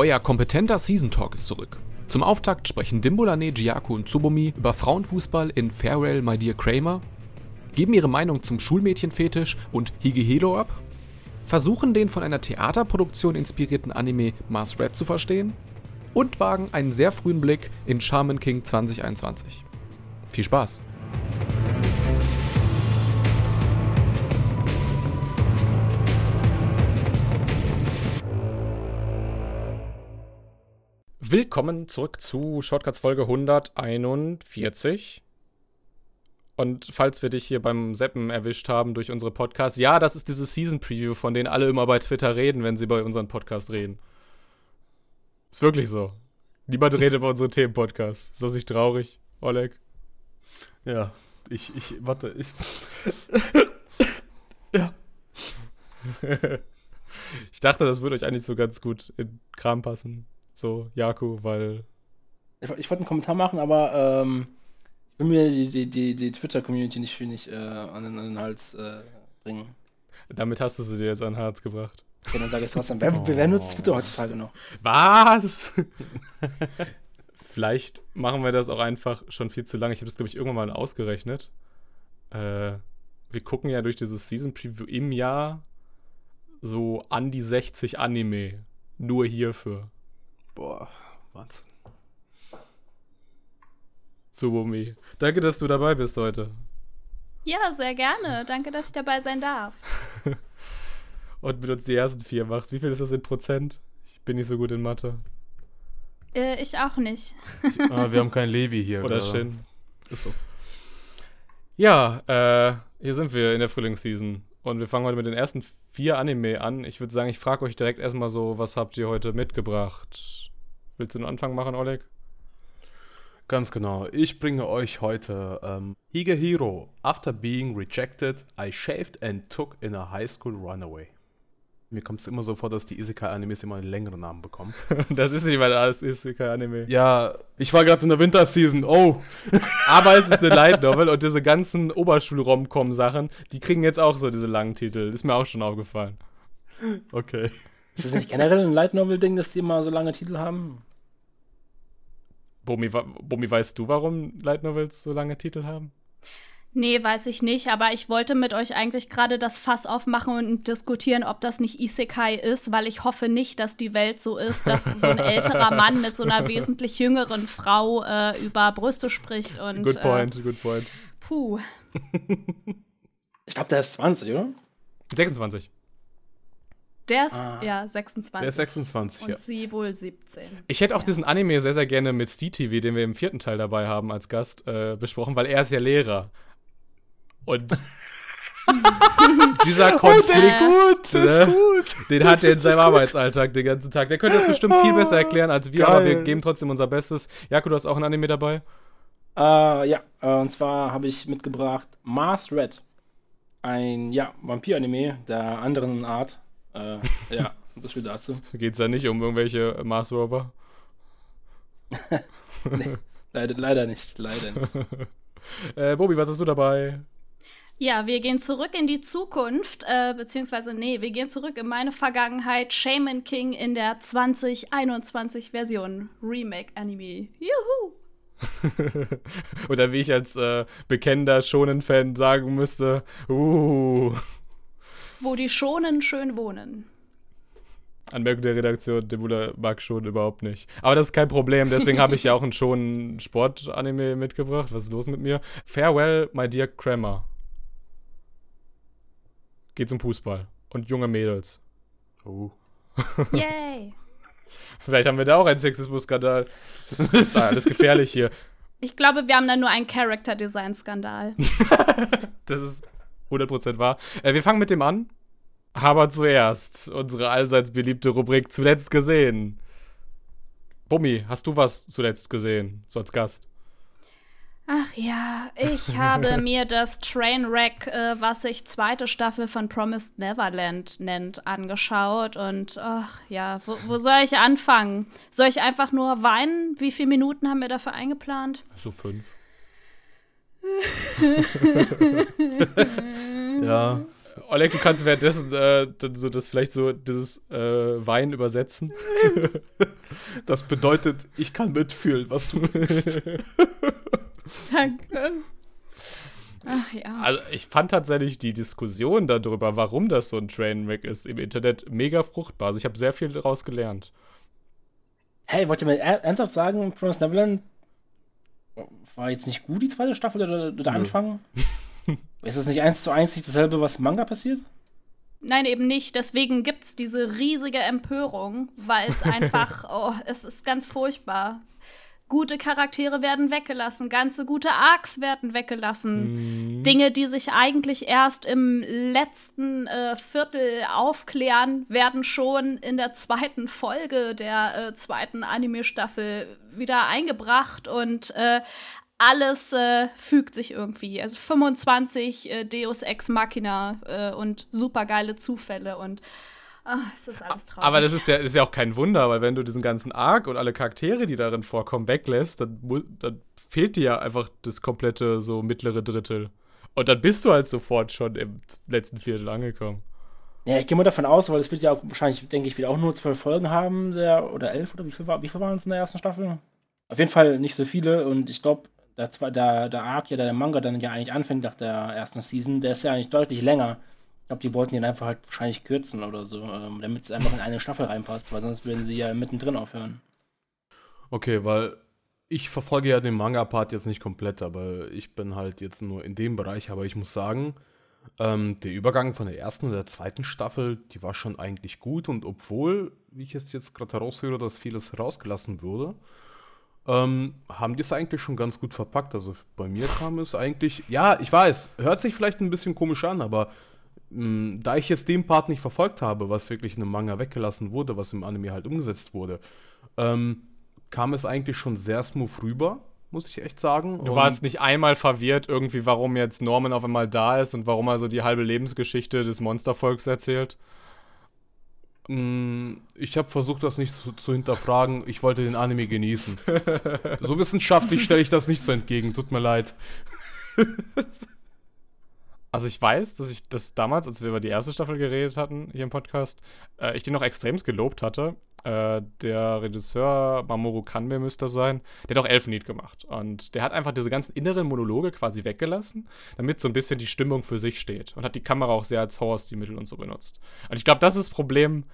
Euer kompetenter Season Talk ist zurück. Zum Auftakt sprechen Dimbolane, Giaco und Tsubomi über Frauenfußball in Farewell My Dear Kramer, geben ihre Meinung zum Schulmädchenfetisch und Higehelo ab, versuchen den von einer Theaterproduktion inspirierten Anime Mars Red zu verstehen und wagen einen sehr frühen Blick in Shaman King 2021. Viel Spaß! Willkommen zurück zu Shortcuts Folge 141. Und falls wir dich hier beim Seppen erwischt haben durch unsere Podcasts, ja, das ist diese Season Preview, von denen alle immer bei Twitter reden, wenn sie bei unserem Podcast reden. Ist wirklich so. Niemand redet über unsere Themen-Podcasts. Ist das nicht traurig, Oleg? Ja, ich, ich, warte, ich. ja. ich dachte, das würde euch eigentlich so ganz gut in Kram passen so, Jaku, weil. Ich, ich wollte einen Kommentar machen, aber ähm, ich will mir die, die, die, die Twitter-Community nicht, nicht äh, an, den, an, den, Hals äh, bringen. Damit hast du sie dir jetzt an den Hals gebracht. Ja, dann sage ich es trotzdem. Wer, oh. wer nutzt Twitter heutzutage noch? Was? Vielleicht machen wir das auch einfach schon viel zu lange. Ich habe das, glaube ich, irgendwann mal ausgerechnet. Äh, wir gucken ja durch dieses Season Preview im Jahr so an die 60 Anime. Nur hierfür. Boah, Wahnsinn. Tsubumi. Danke, dass du dabei bist heute. Ja, sehr gerne. Danke, dass ich dabei sein darf. Und mit uns die ersten vier machst. Wie viel ist das in Prozent? Ich bin nicht so gut in Mathe. Äh, ich auch nicht. ah, wir haben keinen Levi hier. Oder, oder Shin. Ist so. Ja, äh, hier sind wir in der Frühlingsseason. Und wir fangen heute mit den ersten vier Anime an. Ich würde sagen, ich frage euch direkt erstmal so, was habt ihr heute mitgebracht? Willst du einen Anfang machen, Oleg? Ganz genau. Ich bringe euch heute ähm, Higehiro. After being rejected, I shaved and took in a high school runaway. Mir kommt es immer so vor, dass die Isekai-Animes immer einen längeren Namen bekommen. das ist nicht mal alles Isekai-Anime. Ja, ich war gerade in der Winterseason. Oh. Aber es ist eine Light Novel und diese ganzen Oberschul-Rom-Com-Sachen, die kriegen jetzt auch so diese langen Titel. Ist mir auch schon aufgefallen. Okay. Ist das nicht generell ein Light Novel-Ding, dass die immer so lange Titel haben? Bomi, Bomi, weißt du, warum Light Novels so lange Titel haben? Nee, weiß ich nicht, aber ich wollte mit euch eigentlich gerade das Fass aufmachen und diskutieren, ob das nicht Isekai ist, weil ich hoffe nicht, dass die Welt so ist, dass so ein älterer Mann mit so einer wesentlich jüngeren Frau äh, über Brüste spricht und. Good point, äh, good point. Puh. ich glaube, der ist 20, oder? 26. Der ist, ah. ja, 26. Der ist 26, Und ja. sie wohl 17. Ich hätte auch ja. diesen Anime sehr, sehr gerne mit Steve TV, den wir im vierten Teil dabei haben als Gast, äh, besprochen, weil er ist ja Lehrer. Und dieser Konflikt, oh, das ist gut, das ist ne, gut. den das hat er in seinem Arbeitsalltag den ganzen Tag. Der könnte das bestimmt viel besser erklären als wir, Geil. aber wir geben trotzdem unser Bestes. Jakob, du hast auch ein Anime dabei? Uh, ja, uh, und zwar habe ich mitgebracht Mars Red. Ein, ja, Vampir-Anime der anderen Art. Uh, ja, so viel dazu. Geht es da nicht um irgendwelche Mars Rover? nee, leider, leider nicht, leider nicht. äh, Bobi, was hast du dabei? Ja, wir gehen zurück in die Zukunft, äh, beziehungsweise, nee, wir gehen zurück in meine Vergangenheit. Shaman King in der 2021-Version. Remake-Anime. Juhu! Oder wie ich als äh, bekennender Shonen-Fan sagen müsste, uh. Wo die Schonen schön wohnen. Anmerkung der Redaktion, Debula mag schon überhaupt nicht. Aber das ist kein Problem, deswegen habe ich ja auch einen schonen Sport-Anime mitgebracht. Was ist los mit mir? Farewell, my dear Kramer geht um Fußball und junge Mädels. Oh. Yay! Vielleicht haben wir da auch einen Sexismus-Skandal. Das ist alles gefährlich hier. Ich glaube, wir haben da nur einen Character-Design-Skandal. das ist 100% wahr. Äh, wir fangen mit dem an. Aber zuerst unsere allseits beliebte Rubrik Zuletzt gesehen. Bummi, hast du was zuletzt gesehen, so als Gast? Ach ja, ich habe mir das Trainwreck, äh, was sich zweite Staffel von Promised Neverland nennt, angeschaut. Und ach ja, wo, wo, soll ich anfangen? Soll ich einfach nur weinen? Wie viele Minuten haben wir dafür eingeplant? So fünf. ja. Oleg, du kannst währenddessen äh, so das vielleicht so dieses äh, Wein übersetzen. Das bedeutet, ich kann mitfühlen, was du willst. Danke. Ach ja. Also ich fand tatsächlich die Diskussion darüber, warum das so ein Trainwreck ist, im Internet mega fruchtbar. Also ich habe sehr viel daraus gelernt. Hey, wollt ihr mir er- ernsthaft sagen, Promised Neverland war jetzt nicht gut, die zweite Staffel oder der Anfang? ist das nicht eins zu eins nicht dasselbe, was im Manga passiert? Nein, eben nicht. Deswegen gibt es diese riesige Empörung, weil es einfach, oh, es ist ganz furchtbar. Gute Charaktere werden weggelassen, ganze gute Arcs werden weggelassen. Dinge, die sich eigentlich erst im letzten äh, Viertel aufklären, werden schon in der zweiten Folge der äh, zweiten Anime-Staffel wieder eingebracht und äh, alles äh, fügt sich irgendwie. Also 25 äh, Deus Ex Machina äh, und supergeile Zufälle und ah, es ist alles traurig. Aber das ist ja, ist ja auch kein Wunder, weil wenn du diesen ganzen Arc und alle Charaktere, die darin vorkommen, weglässt, dann, dann fehlt dir ja einfach das komplette so mittlere Drittel. Und dann bist du halt sofort schon im letzten Viertel angekommen. Ja, ich gehe mal davon aus, weil es wird ja auch wahrscheinlich, denke ich, wieder auch nur zwölf Folgen haben, der, oder elf, oder wie viel, war, wie viel waren es in der ersten Staffel? Auf jeden Fall nicht so viele und ich glaube, der, zwei- der, der Arc, ja, der Manga dann ja eigentlich anfängt nach der ersten Season, der ist ja eigentlich deutlich länger. Ich glaube, die wollten den einfach halt wahrscheinlich kürzen oder so, ähm, damit es einfach in eine Staffel reinpasst, weil sonst würden sie ja mittendrin aufhören. Okay, weil ich verfolge ja den Manga-Part jetzt nicht komplett, aber ich bin halt jetzt nur in dem Bereich. Aber ich muss sagen, ähm, der Übergang von der ersten und der zweiten Staffel, die war schon eigentlich gut. Und obwohl, wie ich es jetzt gerade heraushöre, dass vieles rausgelassen wurde, ähm, haben die es eigentlich schon ganz gut verpackt. Also bei mir kam es eigentlich, ja, ich weiß, hört sich vielleicht ein bisschen komisch an, aber mh, da ich jetzt den Part nicht verfolgt habe, was wirklich in einem Manga weggelassen wurde, was im Anime halt umgesetzt wurde, ähm, kam es eigentlich schon sehr smooth rüber, muss ich echt sagen. Du warst nicht einmal verwirrt irgendwie, warum jetzt Norman auf einmal da ist und warum er so die halbe Lebensgeschichte des Monstervolks erzählt. Mm, Ich habe versucht, das nicht zu, zu hinterfragen. Ich wollte den Anime genießen. so wissenschaftlich stelle ich das nicht so entgegen. Tut mir leid. Also ich weiß, dass ich das damals, als wir über die erste Staffel geredet hatten hier im Podcast, äh, ich den noch extremst gelobt hatte. Äh, der Regisseur Mamoru Kanbe müsste sein, der hat auch Elfenlied gemacht. Und der hat einfach diese ganzen inneren Monologe quasi weggelassen, damit so ein bisschen die Stimmung für sich steht. Und hat die Kamera auch sehr als Horrorstilmittel und so benutzt. Und ich glaube, das ist das Problem,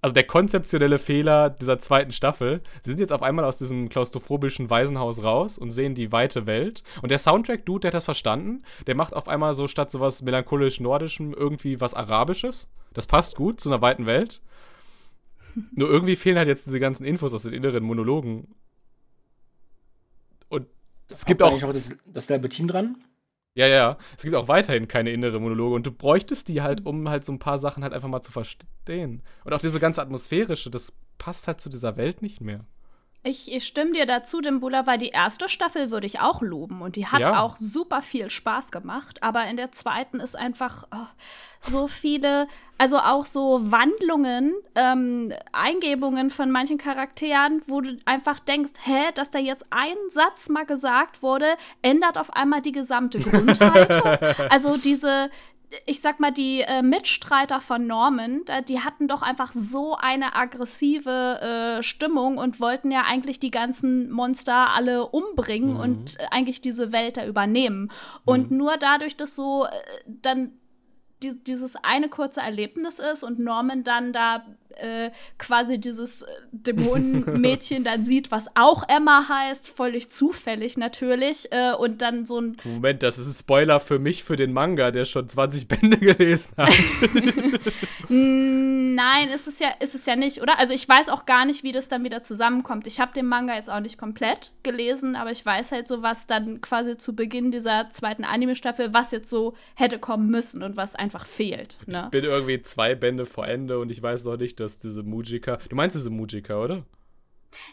also der konzeptionelle Fehler dieser zweiten Staffel, sie sind jetzt auf einmal aus diesem klaustrophobischen Waisenhaus raus und sehen die weite Welt. Und der Soundtrack-Dude, der hat das verstanden. Der macht auf einmal so statt sowas melancholisch-nordischem irgendwie was Arabisches. Das passt gut zu einer weiten Welt. Nur irgendwie fehlen halt jetzt diese ganzen Infos aus den inneren Monologen. Und es gibt auch ihr eigentlich das, dasselbe Team dran? Ja, ja. Es gibt auch weiterhin keine innere Monologe und du bräuchtest die halt, um halt so ein paar Sachen halt einfach mal zu verstehen. Und auch diese ganze atmosphärische, das passt halt zu dieser Welt nicht mehr. Ich, ich stimme dir dazu, Dimbula, weil die erste Staffel würde ich auch loben und die hat Ja. auch super viel Spaß gemacht, aber in der zweiten ist einfach oh, so viele, also auch so Wandlungen, ähm, Eingebungen von manchen Charakteren, wo du einfach denkst, hä, dass da jetzt ein Satz mal gesagt wurde, ändert auf einmal die gesamte Grundhaltung. also diese, ich sag mal, die äh, Mitstreiter von Norman, die hatten doch einfach so eine aggressive äh, Stimmung und wollten ja eigentlich die ganzen Monster alle umbringen und äh, eigentlich diese Welt da übernehmen. Und nur dadurch, dass so äh, dann die, dieses eine kurze Erlebnis ist und Norman dann da äh, quasi dieses äh, Dämonenmädchen dann sieht, was auch Emma heißt, völlig zufällig natürlich, äh, und dann so ein Moment, das ist ein Spoiler für mich, für den Manga, der schon 20 Bände gelesen hat. Nein, ist es ja, ist es ja nicht, oder? Also ich weiß auch gar nicht, wie das dann wieder zusammenkommt. Ich habe den Manga jetzt auch nicht komplett gelesen, aber ich weiß halt so, was dann quasi zu Beginn dieser zweiten Anime-Staffel, was jetzt so hätte kommen müssen und was einfach fehlt. Ich Ne? bin irgendwie zwei Bände vor Ende und ich weiß noch nicht, dass diese Mujika. Du meinst diese Mujika, oder?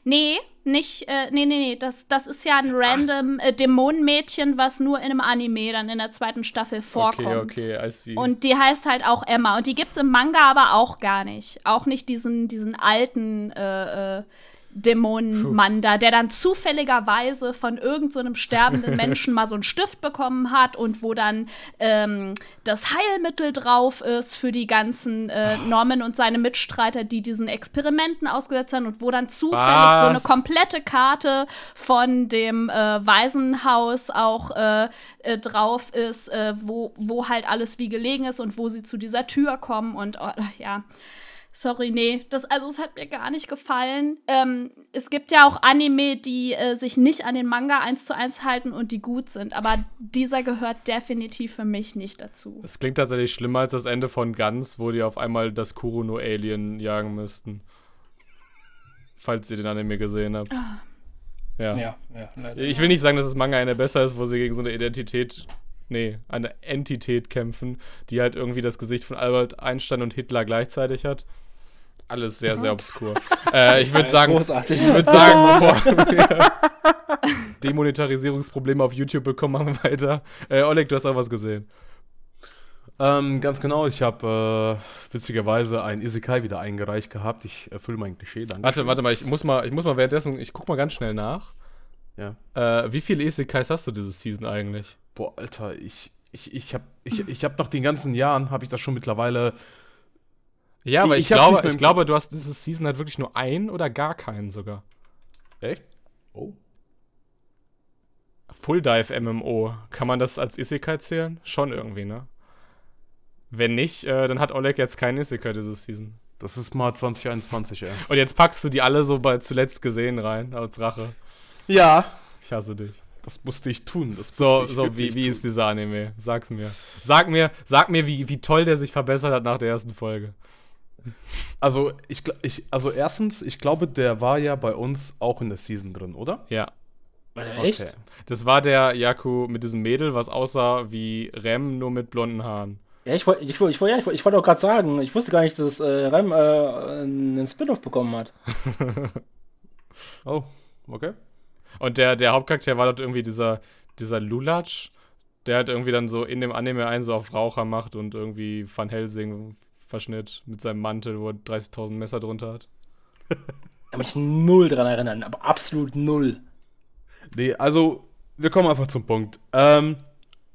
Nee, nicht, äh, nee, nee, nee, das, das ist ja ein random äh, Dämonenmädchen, was nur in einem Anime dann in der zweiten Staffel vorkommt. Okay, okay, I see. Und die heißt halt auch Emma. Und die gibt's im Manga aber auch gar nicht. Auch nicht diesen, diesen alten, äh, äh, Dämonenmann da, der dann zufälligerweise von irgendeinem so sterbenden Menschen mal so einen Stift bekommen hat und wo dann ähm, das Heilmittel drauf ist für die ganzen äh, Norman und seine Mitstreiter, die diesen Experimenten ausgesetzt haben und wo dann zufällig Was? so eine komplette Karte von dem äh, Waisenhaus auch äh, äh drauf ist, äh, wo, wo halt alles wie gelegen ist und wo sie zu dieser Tür kommen und oh, ja. Sorry, nee. Das, also es hat mir gar nicht gefallen. Ähm, es gibt ja auch Anime, die äh, sich nicht an den Manga eins zu eins halten und die gut sind, aber dieser gehört definitiv für mich nicht dazu. Es klingt tatsächlich schlimmer als das Ende von Guns, wo die auf einmal das Kuruno-Alien jagen müssten. Falls ihr den Anime gesehen habt. Ah. Ja. ja, ja ich will nicht sagen, dass das Manga eine besser ist, wo sie gegen so eine Identität nee, eine Entität kämpfen, die halt irgendwie das Gesicht von Albert Einstein und Hitler gleichzeitig hat alles sehr, sehr obskur. äh, ich würde sagen, großartig. ich würde sagen, bevor wir Demonetarisierungsprobleme auf YouTube bekommen, machen wir weiter. Äh, Oleg, du hast auch was gesehen. Ähm, ganz genau, ich habe äh, witzigerweise ein Isekai wieder eingereicht gehabt. Ich erfülle mein Klischee, danke. Warte, warte mal, ich muss mal, ich muss mal währenddessen, ich guck mal ganz schnell nach. Ja. Äh, wie viele Isekais hast du diese Season eigentlich? Boah, Alter, ich, ich, ich habe ich, ich hab nach den ganzen Jahren, habe ich das schon mittlerweile ja, aber ich, ich glaube, ich glaube, du hast diese Season halt wirklich nur einen oder gar keinen sogar. Echt? Oh. Full Dive MMO. Kann man das als Isekai zählen? Schon irgendwie, ne? Wenn nicht, äh, dann hat Oleg jetzt keinen Isekai diese Season. Das ist mal 2021, ey. Und jetzt packst du die alle so bei zuletzt gesehen rein, als Rache. Ja. Ich hasse dich. Das musste ich tun. so, so wie, wie ist dieser Anime? Sag's mir. Sag mir, sag mir, wie, wie toll der sich verbessert hat nach der ersten Folge. Also, ich, ich, also erstens, ich glaube, der war ja bei uns auch in der Season drin, oder? Ja. War der echt? Okay. Das war der Yaku mit diesem Mädel, was aussah wie Rem, nur mit blonden Haaren. Ja, ich wollte ich, ich, ja, ich, ich wollt auch gerade sagen, ich wusste gar nicht, dass äh, Rem äh, einen Spin-off bekommen hat. oh, okay. Und der, der Hauptcharakter war dort irgendwie dieser, dieser Lulatsch, der halt irgendwie dann so in dem Anime einen so auf Raucher macht und irgendwie Van Helsing Verschnitt mit seinem Mantel, wo er 30.000 Messer drunter hat. Kann mich null dran erinnern, aber absolut null. Nee, also, wir kommen einfach zum Punkt. Ähm,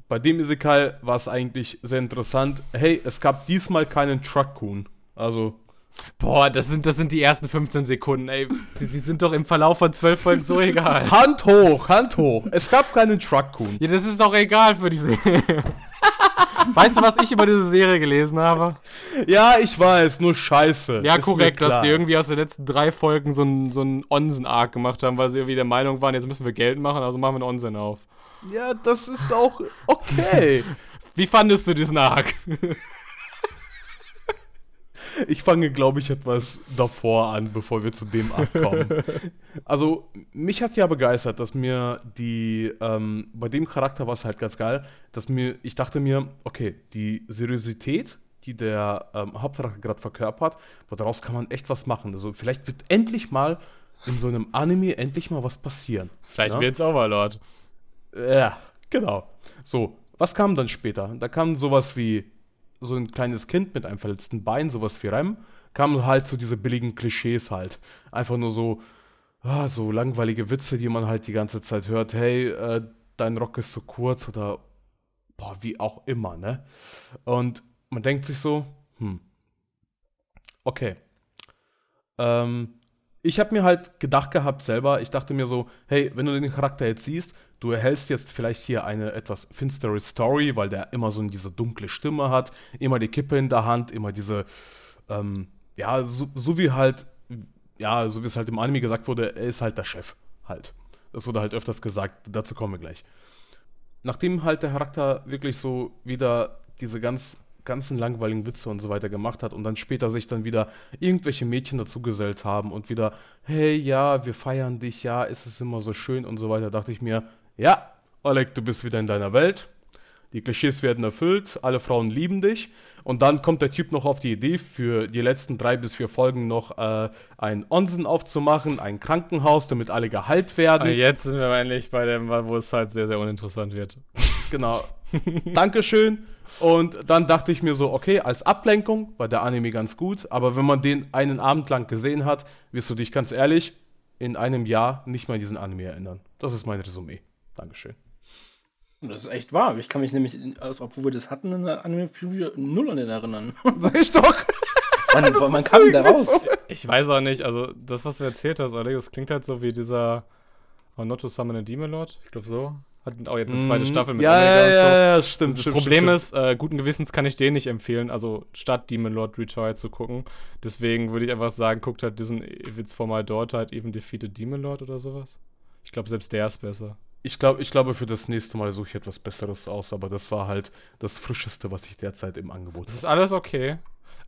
bei dem Isekai war es eigentlich sehr interessant. Hey, es gab diesmal keinen Truck-Kun. Also. Boah, das sind, das sind die ersten 15 Sekunden, ey. Die, die sind doch im Verlauf von 12 Folgen so egal. Hand hoch, Hand hoch. Es gab keinen Truck-Kun. Ja, das ist doch egal für diese. Weißt du, was ich über diese Serie gelesen habe? Ja, ich weiß, nur scheiße. Ja, korrekt, dass die irgendwie aus den letzten drei Folgen so einen so Onsen-Arc gemacht haben, weil sie irgendwie der Meinung waren, jetzt müssen wir Geld machen, also machen wir einen Onsen auf. Ja, das ist auch okay. Wie fandest du diesen Arc? Ich fange, glaube ich, etwas davor an, bevor wir zu dem Akt kommen. also, mich hat ja begeistert, dass mir die, ähm, bei dem Charakter war es halt ganz geil, dass mir, ich dachte mir, okay, die Seriosität, die der ähm, Hauptcharakter gerade verkörpert, aber daraus kann man echt was machen. Also, vielleicht wird endlich mal in so einem Anime endlich mal was passieren. Vielleicht ja? wird's Overlord. Ja, genau. So, was kam dann später? Da kam sowas wie so ein kleines Kind mit einem verletzten Bein, sowas wie Rem, kamen halt so diese billigen Klischees halt. Einfach nur so, ah, so langweilige Witze, die man halt die ganze Zeit hört. Hey, äh, dein Rock ist zu kurz oder boah, wie auch immer, ne? Und man denkt sich so, hm, okay. Ähm, ich habe mir halt gedacht gehabt selber, ich dachte mir so, hey, wenn du den Charakter jetzt siehst, du erhältst jetzt vielleicht hier eine etwas finstere Story, weil der immer so diese dunkle Stimme hat, immer die Kippe in der Hand, immer diese, ähm, ja, so, so, wie halt, ja, so wie es halt im Anime gesagt wurde, er ist halt der Chef, halt. Das wurde halt öfters gesagt, dazu kommen wir gleich. Nachdem halt der Charakter wirklich so wieder diese ganz ganzen langweiligen Witze und so weiter gemacht hat und dann später sich dann wieder irgendwelche Mädchen dazugesellt haben und wieder, hey, ja, wir feiern dich, ja, ist es immer so schön und so weiter, dachte ich mir, ja, Oleg, du bist wieder in deiner Welt. Die Klischees werden erfüllt, alle Frauen lieben dich. Und dann kommt der Typ noch auf die Idee, für die letzten drei bis vier Folgen noch äh, ein Onsen aufzumachen, ein Krankenhaus, damit alle geheilt werden. Ah, jetzt sind wir endlich bei dem, wo es halt sehr, sehr uninteressant wird. Genau. Dankeschön. Und dann dachte ich mir so, okay, als Ablenkung war der Anime ganz gut, aber wenn man den einen Abend lang gesehen hat, wirst du dich ganz ehrlich, in einem Jahr nicht mal diesen Anime erinnern. Das ist mein Resümee. Dankeschön. Das ist echt wahr. Ich kann mich nämlich, obwohl wir das hatten in der Anime-Preview, null an den erinnern. Sag ich doch. Man, man kam da raus. Ich weiß auch nicht, also das, was du erzählt hast, Alex, das klingt halt so wie dieser Not to Summon a Demon Lord. Ich glaube so. Hat auch jetzt eine zweite Mhm. Staffel mit ja, Omega ja, und so. ja, stimmt. das stimmt, Problem stimmt. ist, äh, guten Gewissens kann ich den nicht empfehlen, also statt Demon Lord Retry zu gucken. Deswegen würde ich einfach sagen, guckt halt diesen If It's For My Daughter halt Even Defeated Demon Lord oder sowas. Ich glaube, selbst der ist besser. Ich, glaub, ich glaube, für das nächste Mal suche ich etwas Besseres aus, aber das war halt das Frischeste, was ich derzeit im Angebot Das habe. ist alles okay.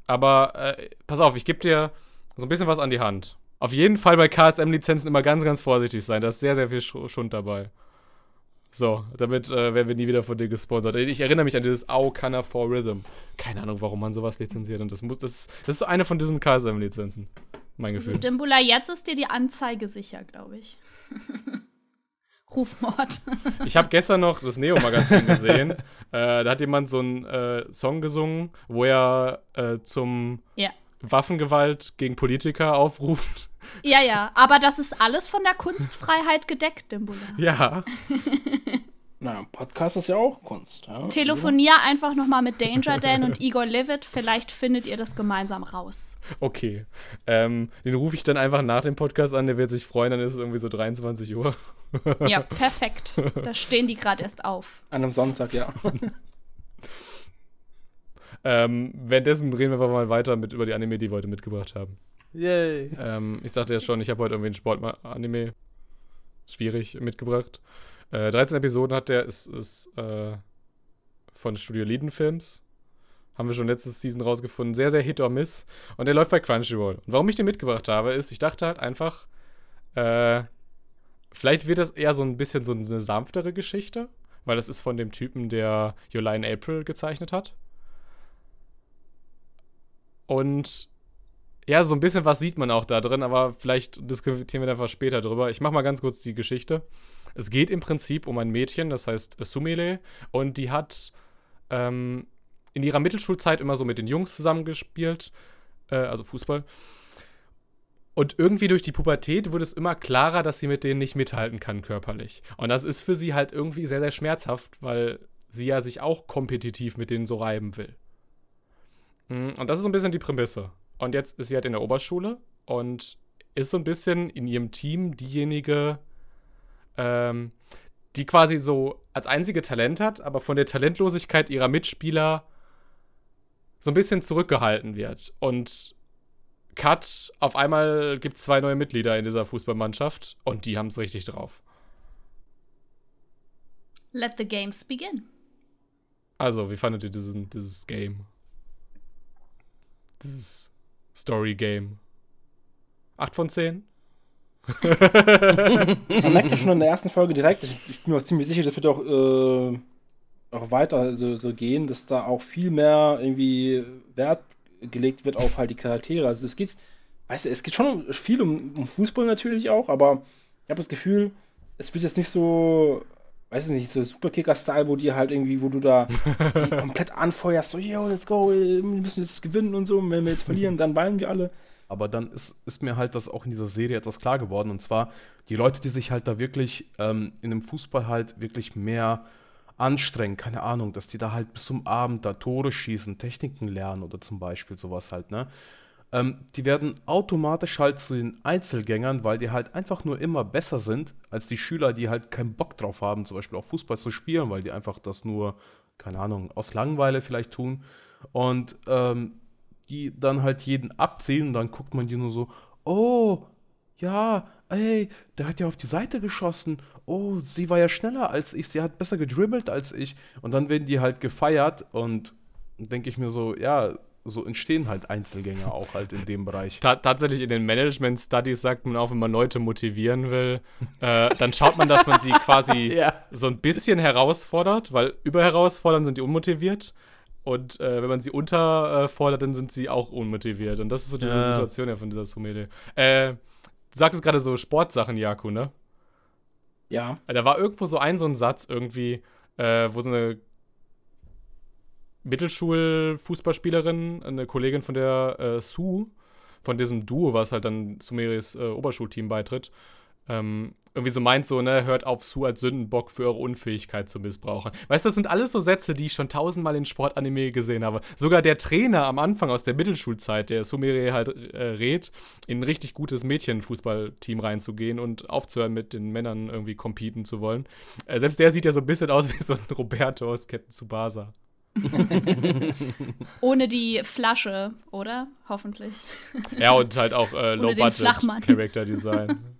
Aber äh, pass auf, ich gebe dir so ein bisschen was an die Hand. Auf jeden Fall bei KSM-Lizenzen immer ganz, ganz vorsichtig sein. Da ist sehr, sehr viel Sch Schund dabei. So, damit äh, werden wir nie wieder von dir gesponsert. Ich erinnere mich an dieses Aokana for Rhythm. Keine Ahnung, warum man sowas lizenziert. Und das muss, das, ist- das ist eine von diesen KSM-Lizenzen. Mein Gefühl. Dimbula, jetzt ist dir die Anzeige sicher, glaube ich. Rufmord. Ich habe gestern noch das Neo-Magazin gesehen. äh, da hat jemand so einen äh, Song gesungen, wo er äh, zum ja. Waffengewalt gegen Politiker aufruft. Ja, ja, aber das ist alles von der Kunstfreiheit gedeckt, Dimbula. Ja. Na, Podcast ist ja auch Kunst. Ja? Telefonier einfach noch mal mit Danger Dan und Igor Levitt. Vielleicht findet ihr das gemeinsam raus. Okay. Ähm, den rufe ich dann einfach nach dem Podcast an, der wird sich freuen, dann ist es irgendwie so 23 Uhr. Ja, perfekt. Da stehen die gerade erst auf. An einem Sonntag, ja. Ähm, währenddessen reden wir einfach mal weiter mit über die Anime, die wir heute mitgebracht haben. Yay. Ähm, ich sagte ja schon, ich habe heute irgendwie einen Sport-Anime schwierig mitgebracht. Äh, 13 Episoden hat der, ist, ist äh, von Studio Liden Films. Haben wir schon letztes Season rausgefunden. Sehr, sehr Hit or Miss. Und der läuft bei Crunchyroll. Und warum ich den mitgebracht habe, ist, ich dachte halt einfach, äh, vielleicht wird das eher so ein bisschen so eine sanftere Geschichte, weil das ist von dem Typen, der July in April gezeichnet hat. Und ja, so ein bisschen was sieht man auch da drin, aber vielleicht diskutieren wir da einfach später drüber. Ich mache mal ganz kurz die Geschichte. Es geht im Prinzip um ein Mädchen, das heißt Sumile, und die hat ähm, in ihrer Mittelschulzeit immer so mit den Jungs zusammengespielt, äh, also Fußball. Und irgendwie durch die Pubertät wurde es immer klarer, dass sie mit denen nicht mithalten kann körperlich. Und das ist für sie halt irgendwie sehr, sehr schmerzhaft, weil sie ja sich auch kompetitiv mit denen so reiben will. Mm, Und das ist so ein bisschen die Prämisse. Und jetzt ist sie halt in der Oberschule und ist so ein bisschen in ihrem Team diejenige, ähm, die quasi so als einzige Talent hat, aber von der Talentlosigkeit ihrer Mitspieler so ein bisschen zurückgehalten wird. Und Cut, auf einmal gibt es zwei neue Mitglieder in dieser Fußballmannschaft und die haben es richtig drauf. Let the games begin. Also, wie fandet ihr diesen, dieses Game? Dieses Story-Game. 8 von 10? Man merkt ja schon in der ersten Folge direkt, ich, ich bin mir auch ziemlich sicher, das wird auch, äh, auch weiter so, so gehen, dass da auch viel mehr irgendwie Wert gelegt wird auf halt die Charaktere. Also es geht, weißt du, es geht schon viel um, um Fußball natürlich auch, aber ich habe das Gefühl, es wird jetzt nicht so, weiß ich nicht, so Superkicker-Style, wo die halt irgendwie, wo du da komplett anfeuerst, so, yo, let's go, wir müssen jetzt gewinnen und so, und wenn wir jetzt verlieren, dann weinen wir alle. Aber dann ist, ist mir halt das auch in dieser Serie etwas klar geworden. Und zwar die Leute, die sich halt da wirklich ähm, in dem Fußball halt wirklich mehr anstrengen, keine Ahnung, dass die da halt bis zum Abend da Tore schießen, Techniken lernen oder zum Beispiel sowas halt, ne? Ähm, die werden automatisch halt zu den Einzelgängern, weil die halt einfach nur immer besser sind als die Schüler, die halt keinen Bock drauf haben, zum Beispiel auch Fußball zu spielen, weil die einfach das nur, keine Ahnung, aus Langeweile vielleicht tun. Und ähm, die dann halt jeden abziehen und dann guckt man die nur so, oh, ja, ey, der hat ja auf die Seite geschossen. Oh, sie war ja schneller als ich, sie hat besser gedribbelt als ich. Und dann werden die halt gefeiert und denke ich mir so, ja, so entstehen halt Einzelgänger auch halt in dem Bereich. Ta tatsächlich in den Management-Studies sagt man auch, wenn man Leute motivieren will, äh, dann schaut man, dass man sie quasi Ja. so ein bisschen herausfordert, weil über herausfordern sind die unmotiviert. Und äh, wenn man sie unterfordert, dann sind sie auch unmotiviert. Und das ist so diese Ja. Situation ja von dieser Sumele. Äh, du sagtest gerade so Sportsachen, Jaku, ne? Ja. Da war irgendwo so ein so ein Satz irgendwie, äh, wo so eine Mittelschul-Fußballspielerin, eine Kollegin von der äh, Sue, von diesem Duo, was halt dann Sumeris äh, Oberschulteam beitritt, ähm, irgendwie so meint, so, ne, hört auf Su als Sündenbock für eure Unfähigkeit zu missbrauchen. Weißt du, das sind alles so Sätze, die ich schon tausendmal in Sportanime gesehen habe. Sogar der Trainer am Anfang aus der Mittelschulzeit, der Sumire halt äh, rät, in ein richtig gutes Mädchenfußballteam reinzugehen und aufzuhören, mit den Männern irgendwie competen zu wollen. Äh, selbst der sieht ja so ein bisschen aus wie so ein Roberto aus Captain Tsubasa. Ohne die Flasche, oder? Hoffentlich. Ja, und halt auch äh, Low-Budget-Character-Design.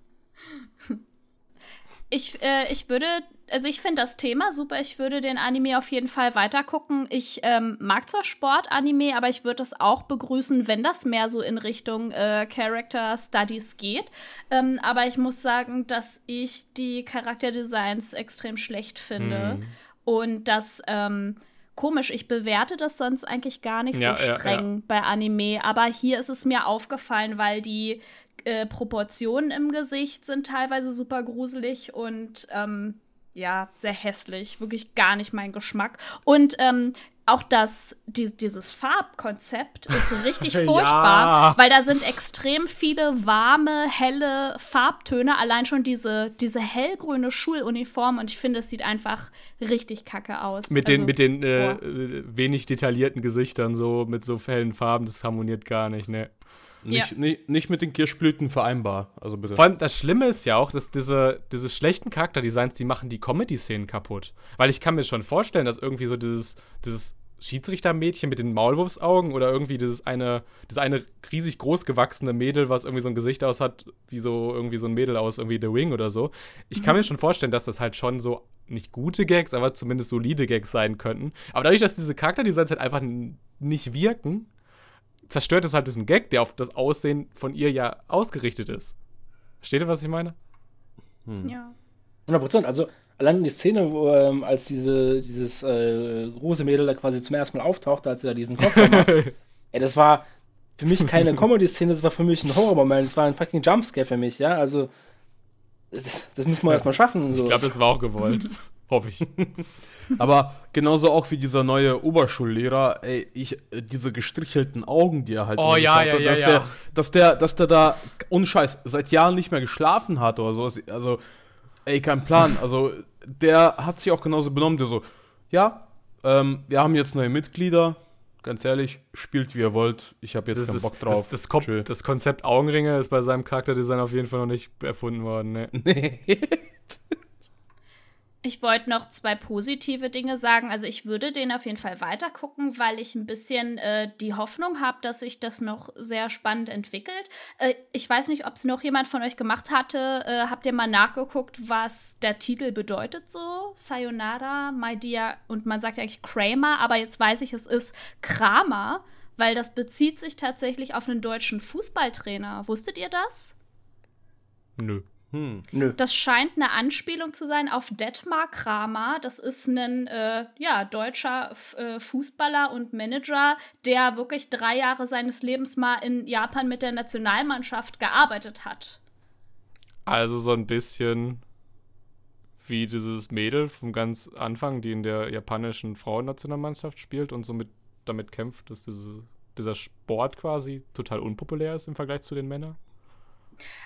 Ich, äh, ich würde, also ich finde das Thema super. Ich würde den Anime auf jeden Fall weitergucken. Ich ähm, mag zwar Sport-Anime, aber ich würde das auch begrüßen, wenn das mehr so in Richtung äh, Character Studies geht. Ähm, aber ich muss sagen, dass ich die Charakterdesigns extrem schlecht finde. Mm. Und das, ähm, komisch, ich bewerte das sonst eigentlich gar nicht ja, so streng ja, bei Anime, aber hier ist es mir aufgefallen, weil die äh, Proportionen im Gesicht sind teilweise super gruselig und ähm, ja, sehr hässlich. Wirklich gar nicht mein Geschmack. Und ähm, auch das, die, dieses Farbkonzept ist richtig furchtbar, ja. weil da sind extrem viele warme, helle Farbtöne. Allein schon diese, diese hellgrüne Schuluniform und ich finde, es sieht einfach richtig kacke aus. Mit also, den, mit den äh, wenig detaillierten Gesichtern, so mit so hellen Farben, das harmoniert gar nicht, ne? Nicht, ja. nicht, nicht mit den Kirschblüten vereinbar. Also bitte. Vor allem das Schlimme ist ja auch, dass diese, diese schlechten Charakterdesigns, die machen die Comedy-Szenen kaputt. Weil ich kann mir schon vorstellen, dass irgendwie so dieses, dieses Schiedsrichtermädchen mit den Maulwurfsaugen oder irgendwie dieses eine, das eine riesig groß gewachsene Mädel, was irgendwie so ein Gesicht aus hat, wie so irgendwie so ein Mädel aus irgendwie The Ring oder so. Ich mhm. kann mir schon vorstellen, dass das halt schon so nicht gute Gags, aber zumindest solide Gags sein könnten. Aber dadurch, dass diese Charakterdesigns halt einfach nicht wirken, zerstört es halt diesen Gag, der auf das Aussehen von ihr ja ausgerichtet ist. Versteht ihr, was ich meine? Hm. Ja. 100 Prozent. Also, allein die Szene, wo, ähm, als diese, dieses äh, große Mädel da quasi zum ersten Mal auftaucht, als sie da diesen Kopf macht, ey, das war für mich keine Comedy-Szene, das war für mich ein Horror-Moment, das war ein fucking Jumpscare für mich, ja, also das, das muss man ja. erstmal schaffen. So. Ich glaube, das war auch gewollt. Hoffe ich. Aber genauso auch wie dieser neue Oberschullehrer, ey, ich, diese gestrichelten Augen, die er halt. Oh ja, ja, hat, ja, dass ja. Der, dass der, dass der da, ohne Scheiß, seit Jahren nicht mehr geschlafen hat oder so. Also, ey, kein Plan. Also, der hat sich auch genauso benommen, der so, ja, ähm, wir haben jetzt neue Mitglieder. Ganz ehrlich, spielt wie ihr wollt. Ich habe jetzt das keinen ist, Bock drauf. Das, das, das, Konzept Augenringe ist bei seinem Charakterdesign auf jeden Fall noch nicht erfunden worden. Ne? Nee. Ich wollte noch zwei positive Dinge sagen. Also ich würde den auf jeden Fall weitergucken, weil ich ein bisschen äh, die Hoffnung habe, dass sich das noch sehr spannend entwickelt. Äh, ich weiß nicht, ob es noch jemand von euch gemacht hatte. Äh, habt ihr mal nachgeguckt, was der Titel bedeutet so? Sayonara, My Dear. Und man sagt eigentlich Kramer, aber jetzt weiß ich, es ist Kramer, weil das bezieht sich tatsächlich auf einen deutschen Fußballtrainer. Wusstet ihr das? Nö. Hm. Nö. Das scheint eine Anspielung zu sein auf Detmar Kramer. Das ist ein äh, ja, deutscher F äh, Fußballer und Manager, der wirklich drei Jahre seines Lebens mal in Japan mit der Nationalmannschaft gearbeitet hat. Also so ein bisschen wie dieses Mädel vom ganz Anfang, die in der japanischen Frauennationalmannschaft spielt und somit damit kämpft, dass diese, dieser Sport quasi total unpopulär ist im Vergleich zu den Männern.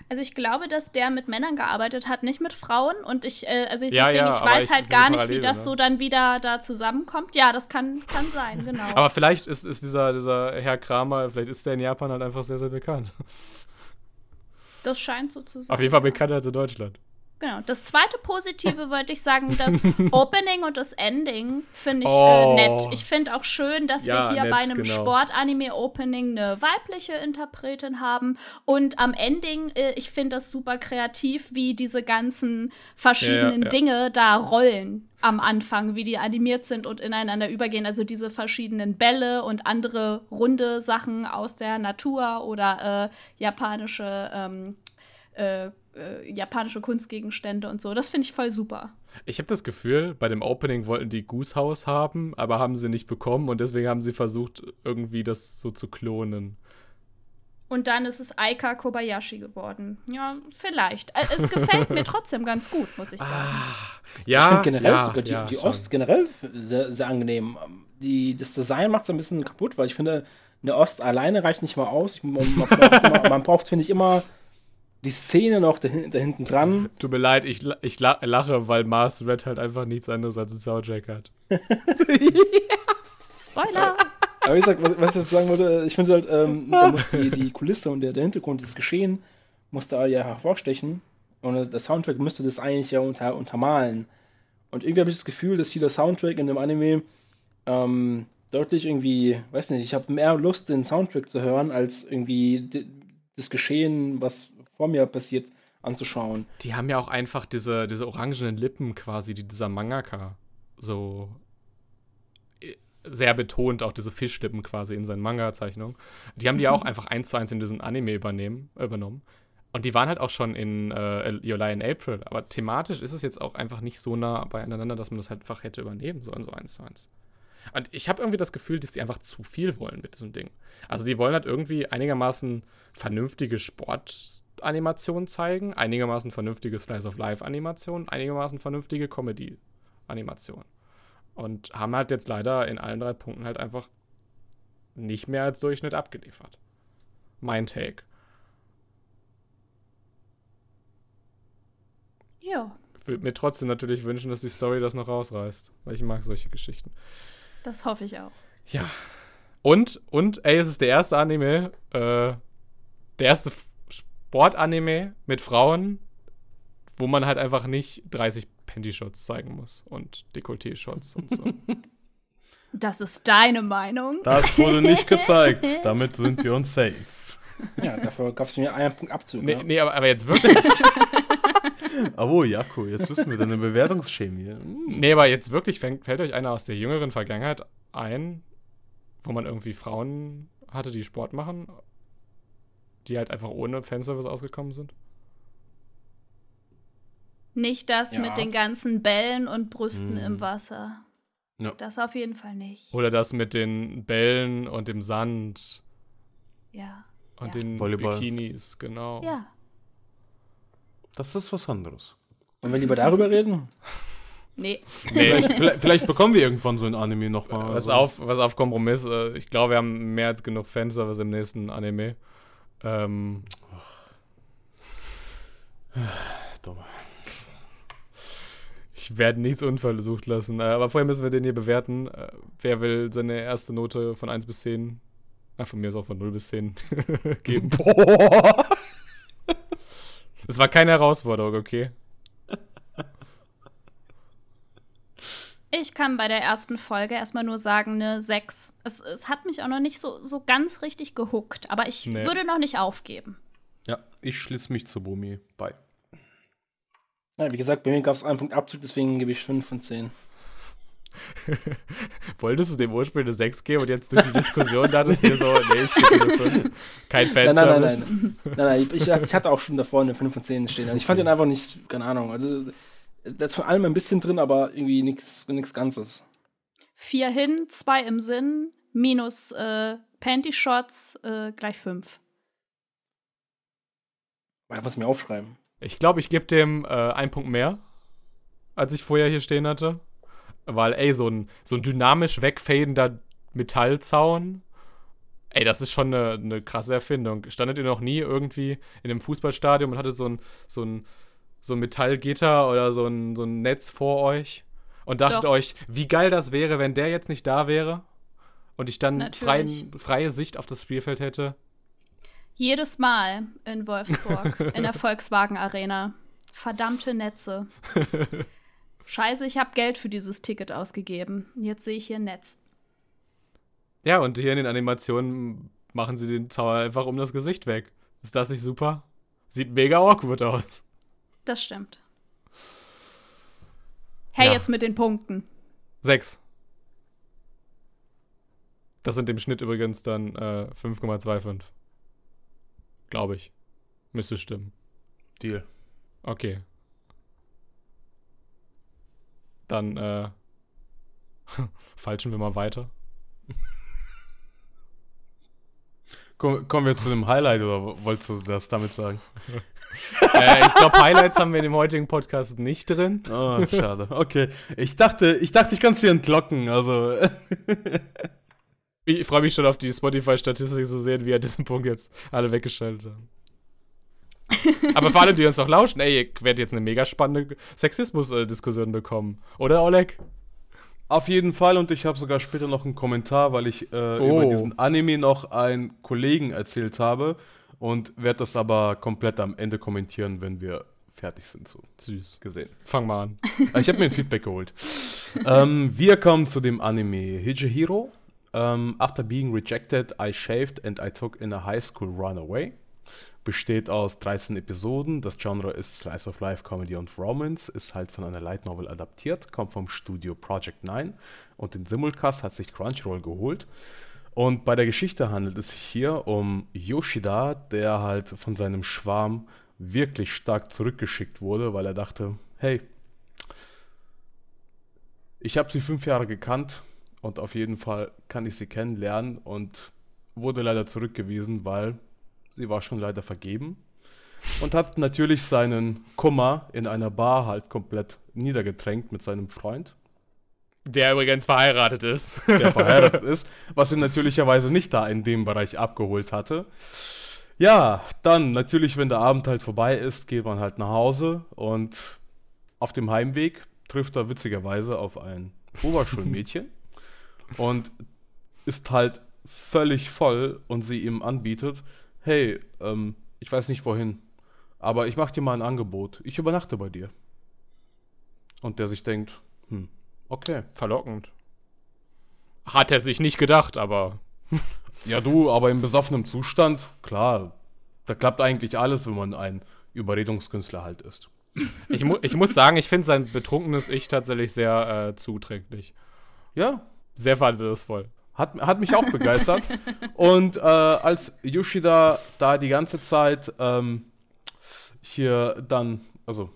Also ich glaube, dass der mit Männern gearbeitet hat, nicht mit Frauen. Und ich, äh, also ich, ja, deswegen, ja, ich weiß halt gar nicht, wie das ne? so dann wieder da zusammenkommt. Ja, das kann, kann sein, genau. aber vielleicht ist, ist dieser, dieser Herr Kramer, vielleicht ist der in Japan halt einfach sehr, sehr bekannt. Das scheint so zu sein. Auf jeden Fall bekannter als in Deutschland. Genau. Das zweite Positive wollte ich sagen, das Opening und das Ending finde ich oh. äh, nett. Ich finde auch schön, dass ja, wir hier nett, bei einem genau. Sport-Anime-Opening eine weibliche Interpretin haben. Und am Ending, äh, ich finde das super kreativ, wie diese ganzen verschiedenen ja, ja, Dinge da rollen am Anfang, wie die animiert sind und ineinander übergehen. Also diese verschiedenen Bälle und andere runde Sachen aus der Natur oder äh, japanische ähm, äh, äh, japanische Kunstgegenstände und so. Das finde ich voll super. Ich habe das Gefühl, bei dem Opening wollten die Goose House haben, aber haben sie nicht bekommen und deswegen haben sie versucht, irgendwie das so zu klonen. Und dann ist es Aika Kobayashi geworden. Ja, vielleicht. Äh, es gefällt mir trotzdem ganz gut, muss ich sagen. Ah, ja, ich finde generell ja, sogar die, ja, die Ost generell sehr, sehr angenehm. Die, das Design macht es ein bisschen kaputt, weil ich finde, in der Ost alleine reicht nicht mal aus. Man, man braucht, man braucht finde ich, immer die Szene noch da, da hinten dran. Tut mir leid, ich, ich lache, weil Mars Red halt einfach nichts anderes als ein Soundtrack hat. Spoiler! Aber wie gesagt, was, was ich jetzt sagen wollte, ich finde halt, ähm, da muss die, die Kulisse und der, der Hintergrund, das Geschehen, muss da ja hervorstechen. Und das, der Soundtrack müsste das eigentlich ja unter, untermalen. Und irgendwie habe ich das Gefühl, dass hier der Soundtrack in dem Anime ähm, deutlich irgendwie, weiß nicht, ich habe mehr Lust, den Soundtrack zu hören, als irgendwie das Geschehen, was vor mir passiert, anzuschauen. Die haben ja auch einfach diese, diese orangenen Lippen quasi, die dieser Mangaka so äh, sehr betont, auch diese Fischlippen quasi in seinen Manga-Zeichnungen. Die haben die auch einfach eins zu eins in diesen Anime übernehmen, übernommen. Und die waren halt auch schon in äh, July in April. Aber thematisch ist es jetzt auch einfach nicht so nah beieinander, dass man das halt einfach hätte übernehmen sollen, so eins zu eins. Und ich habe irgendwie das Gefühl, dass die einfach zu viel wollen mit diesem Ding. Also die wollen halt irgendwie einigermaßen vernünftige Sportanimationen zeigen, einigermaßen vernünftige Slice of Life Animationen, einigermaßen vernünftige Comedy Animationen. Und haben halt jetzt leider in allen drei Punkten halt einfach nicht mehr als Durchschnitt abgeliefert. Mein Take. Ja. Ich würde mir trotzdem natürlich wünschen, dass die Story das noch rausreißt, weil ich mag solche Geschichten. Das hoffe ich auch. Ja. Und, und, ey, es ist der erste Anime, äh, der erste Sportanime mit Frauen, wo man halt einfach nicht 30 Panty-Shots zeigen muss und Dekolleté-Shots und so. Das ist deine Meinung. Das wurde nicht gezeigt. Damit sind wir uns safe. Ja, dafür gab es mir einen Punkt Abzug. Nee, ja. nee aber, aber jetzt wirklich. oh, Jaco, jetzt wissen wir deine Bewertungschemie. Hm. Nee, aber jetzt wirklich, fällt, fällt euch einer aus der jüngeren Vergangenheit ein, wo man irgendwie Frauen hatte, die Sport machen, die halt einfach ohne Fanservice ausgekommen sind? Nicht das Ja. mit den ganzen Bällen und Brüsten Mm. im Wasser. Ja. Das auf jeden Fall nicht. Oder das mit den Bällen und dem Sand Ja. und Ja. den Volleyball. Bikinis, genau. Ja. Das ist was anderes. Wollen wir lieber darüber reden? Nee. Nee, Vielleicht, vielleicht, vielleicht bekommen wir irgendwann so ein Anime nochmal. was, auf, was auf Kompromiss. Äh, ich glaube, wir haben mehr als genug Fanservice im nächsten Anime. Ähm, Dumme. ich werde nichts unversucht lassen. Äh, aber vorher müssen wir den hier bewerten. Äh, wer will seine erste Note von 1 bis 10? Na, von mir ist auch von 0 bis 10 geben. Boah. Das war keine Herausforderung, okay? Ich kann bei der ersten Folge erstmal nur sagen, eine 6. Es, es hat mich auch noch nicht so, so ganz richtig gehuckt, aber ich Nee. würde noch nicht aufgeben. Ja, ich schließe mich zu Bumi bei. Ja, wie gesagt, bei mir gab es einen Punkt Abzug, deswegen gebe ich 5 von 10. Wolltest du dem ursprünglich eine 6 geben und jetzt durch die Diskussion dachtest du dir so, nee, ich gebe eine 5. Kein Nein, nein, nein, Fanservice. nein. nein, nein ich, ich hatte auch schon davor eine 5 von 10 stehen. Also ich fand den einfach nicht, keine Ahnung. Also, da ist von allem ein bisschen drin, aber irgendwie nichts Ganzes. Vier hin, zwei im Sinn, minus äh, Panty-Shots, äh, gleich fünf. Ich muss mir aufschreiben. Ich glaube, ich gebe dem äh, einen Punkt mehr, als ich vorher hier stehen hatte. Weil, ey, so ein, so ein dynamisch wegfadender Metallzaun, ey, das ist schon eine, eine krasse Erfindung. Standet ihr noch nie irgendwie in einem Fußballstadion und hattet so ein, so ein, so ein Metallgitter oder so ein, so ein Netz vor euch und dachtet Doch. euch, wie geil das wäre, wenn der jetzt nicht da wäre und ich dann freien, freie Sicht auf das Spielfeld hätte? Jedes Mal in Wolfsburg, in der Volkswagen Arena. Verdammte Netze. Scheiße, ich habe Geld für dieses Ticket ausgegeben. Jetzt sehe ich hier ein Netz. Ja, und hier in den Animationen machen sie den Zauber einfach um das Gesicht weg. Ist das nicht super? Sieht mega awkward aus. Das stimmt. Hey, Ja. jetzt mit den Punkten. Sechs. Das sind im Schnitt übrigens dann äh, 5,25. Glaube ich. Müsste stimmen. Deal. Okay. Dann äh, falschen wir mal weiter. Kommen wir zu dem Highlight oder wolltest du das damit sagen? äh, ich glaube, Highlights haben wir in dem heutigen Podcast nicht drin. Oh, schade. Okay. Ich dachte, ich dachte, ich kann es dir entlocken. Also. Ich freue mich schon auf die Spotify-Statistik zu sehen, wie er diesen Punkt jetzt alle weggeschaltet haben. Aber vor allem, die uns noch lauschen, ey, ihr werdet jetzt eine mega spannende Sexismus-Diskussion bekommen. Oder, Oleg? Auf jeden Fall und ich habe sogar später noch einen Kommentar, weil ich äh, Oh. über diesen Anime noch einen Kollegen erzählt habe und werde das aber komplett am Ende kommentieren, wenn wir fertig sind, so Süß. gesehen. Fang mal an. Äh, Ich habe mir ein Feedback geholt. ähm, wir kommen zu dem Anime Hijihiro. Ähm, after being rejected, I shaved and I took in a high school runaway. Besteht aus 13 Episoden. Das Genre ist Slice of Life, Comedy und Romance. Ist halt von einer Light Novel adaptiert. Kommt vom Studio Project 9. Und den Simulcast hat sich Crunchyroll geholt. Und bei der Geschichte handelt es sich hier um Yoshida, der halt von seinem Schwarm wirklich stark zurückgeschickt wurde, weil er dachte, hey, ich habe sie fünf Jahre gekannt und auf jeden Fall kann ich sie kennenlernen und wurde leider zurückgewiesen, weil sie war schon leider vergeben und hat natürlich seinen Kummer in einer Bar halt komplett niedergetränkt mit seinem Freund, Der übrigens verheiratet ist. der verheiratet ist, was ihn natürlicherweise nicht da in dem Bereich abgeholt hatte. Ja, dann natürlich, wenn der Abend halt vorbei ist, geht man halt nach Hause und auf dem Heimweg trifft er witzigerweise auf ein Oberschulmädchen und ist halt völlig voll und sie ihm anbietet, hey, ähm, ich weiß nicht wohin, aber ich mach dir mal ein Angebot, ich übernachte bei dir. Und der sich denkt, hm, okay. Verlockend. Hat er sich nicht gedacht, aber Ja, du, aber im besoffenen Zustand, klar, da klappt eigentlich alles, wenn man ein Überredungskünstler halt ist. ich, mu ich muss sagen, ich finde sein betrunkenes Ich tatsächlich sehr äh, zuträglich. Ja, Sehr verantwortungsvoll. Hat, hat mich auch begeistert. Und äh, als Yoshida da die ganze Zeit ähm, hier dann, also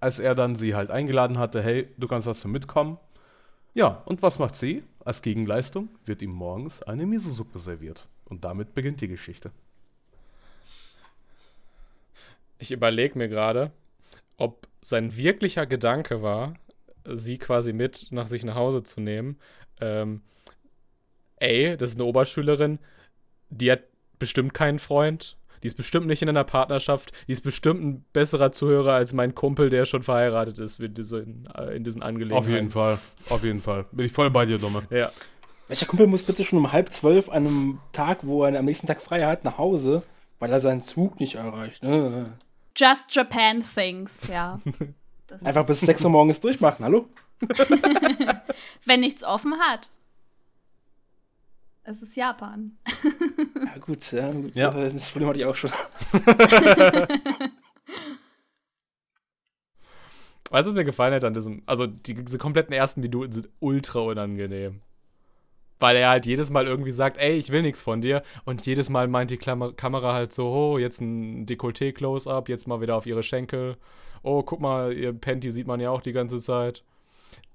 als er dann sie halt eingeladen hatte, hey, du kannst also mitkommen. Ja, und was macht sie? Als Gegenleistung wird ihm morgens eine Miso-Suppe serviert. Und damit beginnt die Geschichte. Ich überlege mir gerade, ob sein wirklicher Gedanke war, sie quasi mit nach sich nach Hause zu nehmen. Ähm, ey, das ist eine Oberschülerin, die hat bestimmt keinen Freund. Die ist bestimmt nicht in einer Partnerschaft. Die ist bestimmt ein besserer Zuhörer als mein Kumpel, der schon verheiratet ist in diesen, äh, in diesen Angelegenheiten. Auf jeden Fall, auf jeden Fall. Bin ich voll bei dir, Dumme. Ja. Welcher Kumpel muss bitte schon um halb zwölf an einem Tag, wo er am nächsten Tag frei hat, nach Hause, weil er seinen Zug nicht erreicht? Ne? Just Japan Things, ja. Das Einfach bis 6 Uhr morgens durchmachen, hallo? Wenn nichts offen hat. Es ist Japan. Ja, gut, ja, gut. Ja. Das Problem hatte ich auch schon. Weißt du, was mir gefallen hat an diesem, also die, diese kompletten ersten Minuten sind ultra unangenehm. Weil er halt jedes Mal irgendwie sagt, ey, ich will nichts von dir. Und jedes Mal meint die Klammer Kamera halt so, oh, jetzt ein Dekolleté-Close-Up, jetzt mal wieder auf ihre Schenkel. Oh, guck mal, ihr Panty sieht man ja auch die ganze Zeit.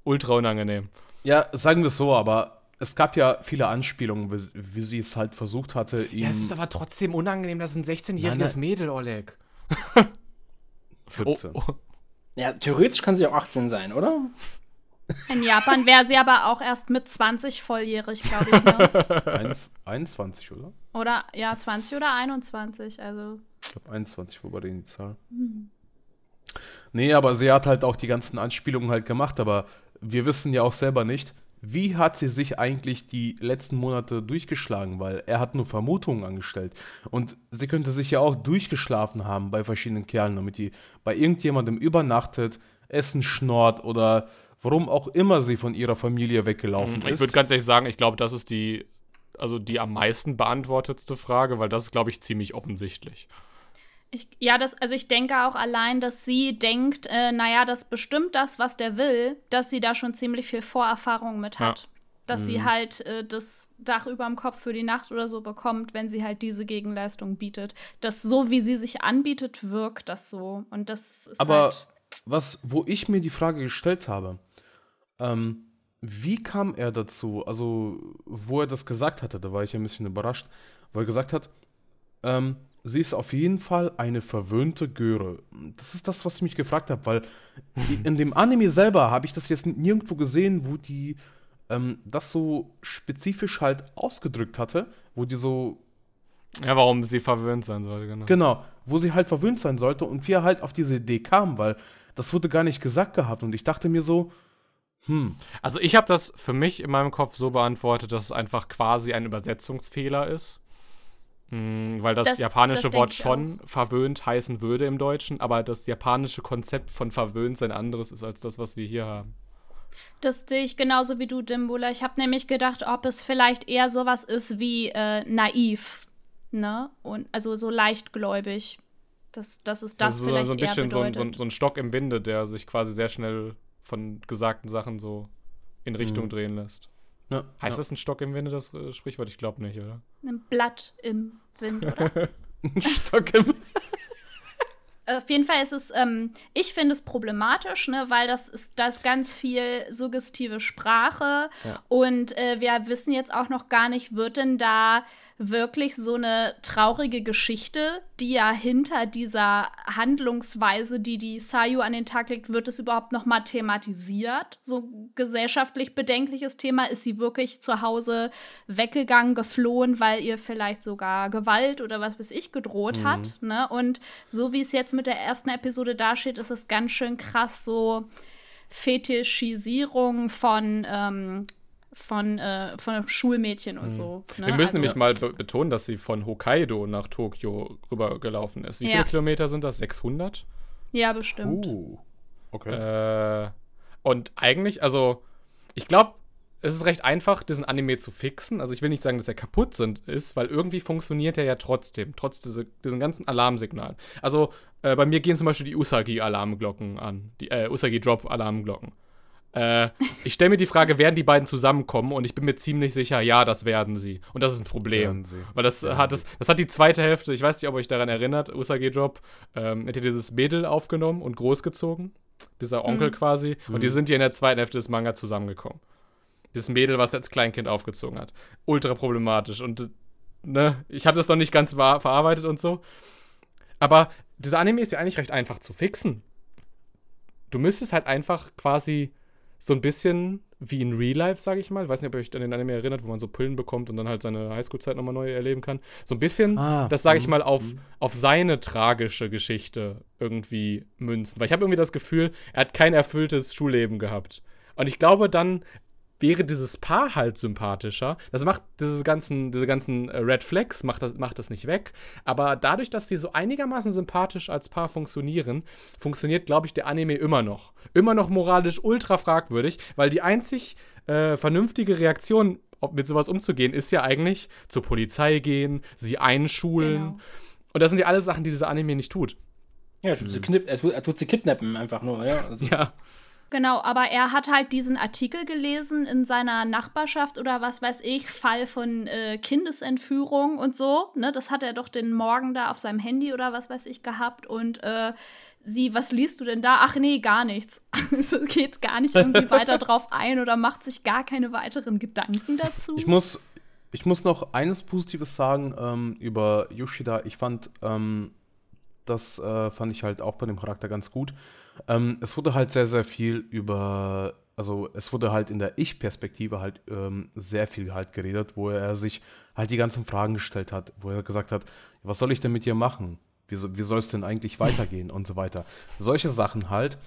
Ultra unangenehm. Ja, sagen wir es so, aber es gab ja viele Anspielungen, wie, wie sie es halt versucht hatte, ihm. Ja, es ist aber trotzdem unangenehm, das ist ein 16-jähriges Nein, Mädel, Oleg. 17. Oh, oh. Ja, theoretisch kann sie auch 18 sein, oder? In Japan wäre sie aber auch erst mit 20 volljährig, glaube ich. Ne? Eins- 21, oder? Oder ja, 20 oder 21. Also Ich glaube 21 war bei denen die Zahl. Nee, aber sie hat halt auch die ganzen Anspielungen halt gemacht, aber wir wissen ja auch selber nicht, wie hat sie sich eigentlich die letzten Monate durchgeschlagen, weil er hat nur Vermutungen angestellt. Und sie könnte sich ja auch durchgeschlafen haben bei verschiedenen Kerlen, damit die bei irgendjemandem übernachtet, Essen schnort oder warum auch immer sie von ihrer Familie weggelaufen Ich ist. würde ganz ehrlich sagen, ich glaube, das ist die, also die am meisten beantwortetste Frage, weil das ist, glaube ich, ziemlich offensichtlich. Ich, ja, das, also ich denke auch allein, dass sie denkt, äh, naja, das bestimmt das, was der will, dass sie da schon ziemlich viel Vorerfahrung mit Ja. hat. Dass sie halt äh, das Dach über dem Kopf für die Nacht oder so bekommt, wenn sie halt diese Gegenleistung bietet. Dass so, wie sie sich anbietet, wirkt das so. Und das ist Aber halt. was, wo ich mir die Frage gestellt habe, ähm, wie kam er dazu? Also, wo er das gesagt hatte, da war ich ein bisschen überrascht, wo er gesagt hat, ähm, sie ist auf jeden Fall eine verwöhnte Göre. Das ist das, was ich mich gefragt habe, weil in dem Anime selber habe ich das jetzt nirgendwo gesehen, wo die ähm, das so spezifisch halt ausgedrückt hatte, wo die so Ja, warum sie verwöhnt sein sollte, genau. Genau, wo sie halt verwöhnt sein sollte und wie er halt auf diese Idee kam, weil das wurde gar nicht gesagt gehabt und ich dachte mir so, hm, Also ich habe das für mich in meinem Kopf so beantwortet, dass es einfach quasi ein Übersetzungsfehler ist. Mm, weil das, Das- japanische das Wort schon verwöhnt heißen würde im Deutschen, aber das japanische Konzept von verwöhnt ein anderes ist als das, was wir hier haben. Das sehe ich genauso wie du, Dimbula. Ich habe nämlich gedacht, ob es vielleicht eher sowas ist wie äh, naiv, ne? Und also so leichtgläubig. Dass, dass es das Das ist so, vielleicht so ein bisschen eher so ein, bedeutet. so, ein, so ein Stock im Winde, der sich quasi sehr schnell von gesagten Sachen so in Richtung Mhm. drehen lässt. Ja, Heißt ja. das ein Stock im Winde, das äh, Sprichwort? Ich glaube nicht, oder? Ein Blatt im Wind, oder? ein Stock im Auf jeden Fall ist es, ähm, ich finde es problematisch, ne, weil das ist, da ist ganz viel suggestive Sprache Ja. und äh, wir wissen jetzt auch noch gar nicht, wird denn da wirklich so eine traurige Geschichte, die ja hinter dieser Handlungsweise, die die Sayu an den Tag legt, wird es überhaupt noch mal thematisiert? So gesellschaftlich bedenkliches Thema, ist sie wirklich zu Hause weggegangen, geflohen, weil ihr vielleicht sogar Gewalt oder was weiß ich gedroht hat, ne? Und so wie es jetzt mit der ersten Episode dasteht, ist es ganz schön krass so Fetischisierung von ähm, von, äh, von Schulmädchen und so. Ne? Wir müssen Also- nämlich mal be betonen, dass sie von Hokkaido nach Tokio rübergelaufen ist. Wie Ja. viele Kilometer sind das? 600? Ja, bestimmt. Uh, okay. Äh, und eigentlich, also, ich glaube, es ist recht einfach, diesen Anime zu fixen. Also ich will nicht sagen, dass er kaputt sind, ist, weil irgendwie funktioniert er ja trotzdem, trotz diese, diesen ganzen Alarmsignalen. Also äh, bei mir gehen zum Beispiel die Usagi-Alarmglocken an, die äh, Usagi-Drop-Alarmglocken. Äh, ich stelle mir die Frage, werden die beiden zusammenkommen? Und ich bin mir ziemlich sicher, ja, das werden sie. Und das ist ein Problem. Weil das Werden hat, das, das hat die zweite Hälfte, ich weiß nicht, ob ihr euch daran erinnert, Usagi Drop, ähm, hat ja dieses Mädel aufgenommen und großgezogen. Dieser Onkel quasi. Und die sind hier in der zweiten Hälfte des Manga zusammengekommen. Dieses Mädel, was er als Kleinkind aufgezogen hat. Ultra problematisch. Und ne, ich habe das noch nicht ganz ver verarbeitet und so. Aber dieser Anime ist ja eigentlich recht einfach zu fixen. Du müsstest halt einfach quasi so ein bisschen wie in Real Life, sage ich mal. Ich weiß nicht, ob ihr euch an den Anime erinnert, wo man so Pillen bekommt und dann halt seine Highschool-Zeit nochmal neu erleben kann. So ein bisschen, Ah, das sage ich mhm, mal, auf, mhm. auf seine tragische Geschichte irgendwie münzen. Weil ich habe irgendwie das Gefühl, er hat kein erfülltes Schulleben gehabt. Und ich glaube, dann wäre dieses Paar halt sympathischer. Das macht diese ganzen, diese ganzen äh, Red Flags, macht das, macht das nicht weg. Aber dadurch, dass die so einigermaßen sympathisch als Paar funktionieren, funktioniert, glaube ich, der Anime immer noch. Immer noch moralisch ultra fragwürdig, weil die einzig äh, vernünftige Reaktion, ob mit sowas umzugehen, ist ja eigentlich zur Polizei gehen, sie einschulen. Genau. Und das sind ja alles Sachen, die dieser Anime nicht tut. Ja, er tut, sie, knipp, er, tut, er tut sie kidnappen einfach nur, ja. Also, Ja. Genau, aber er hat halt diesen Artikel gelesen in seiner Nachbarschaft oder was weiß ich, Fall von äh, Kindesentführung und so. Ne? Das hat er doch den Morgen da auf seinem Handy oder was weiß ich gehabt und äh, sie, was liest du denn da? Ach nee, gar nichts. es geht gar nicht irgendwie weiter drauf ein oder macht sich gar keine weiteren Gedanken dazu. Ich muss, ich muss noch eines Positives sagen ähm, über Yoshida. Ich fand, ähm, das äh, fand ich halt auch bei dem Charakter ganz gut. Ähm, es wurde halt sehr, sehr viel über, also es wurde halt in der Ich-Perspektive halt ähm, sehr viel halt geredet, wo er sich halt die ganzen Fragen gestellt hat, wo er gesagt hat, was soll ich denn mit dir machen? Wie, wie soll es denn eigentlich weitergehen und so weiter. Solche Sachen halt,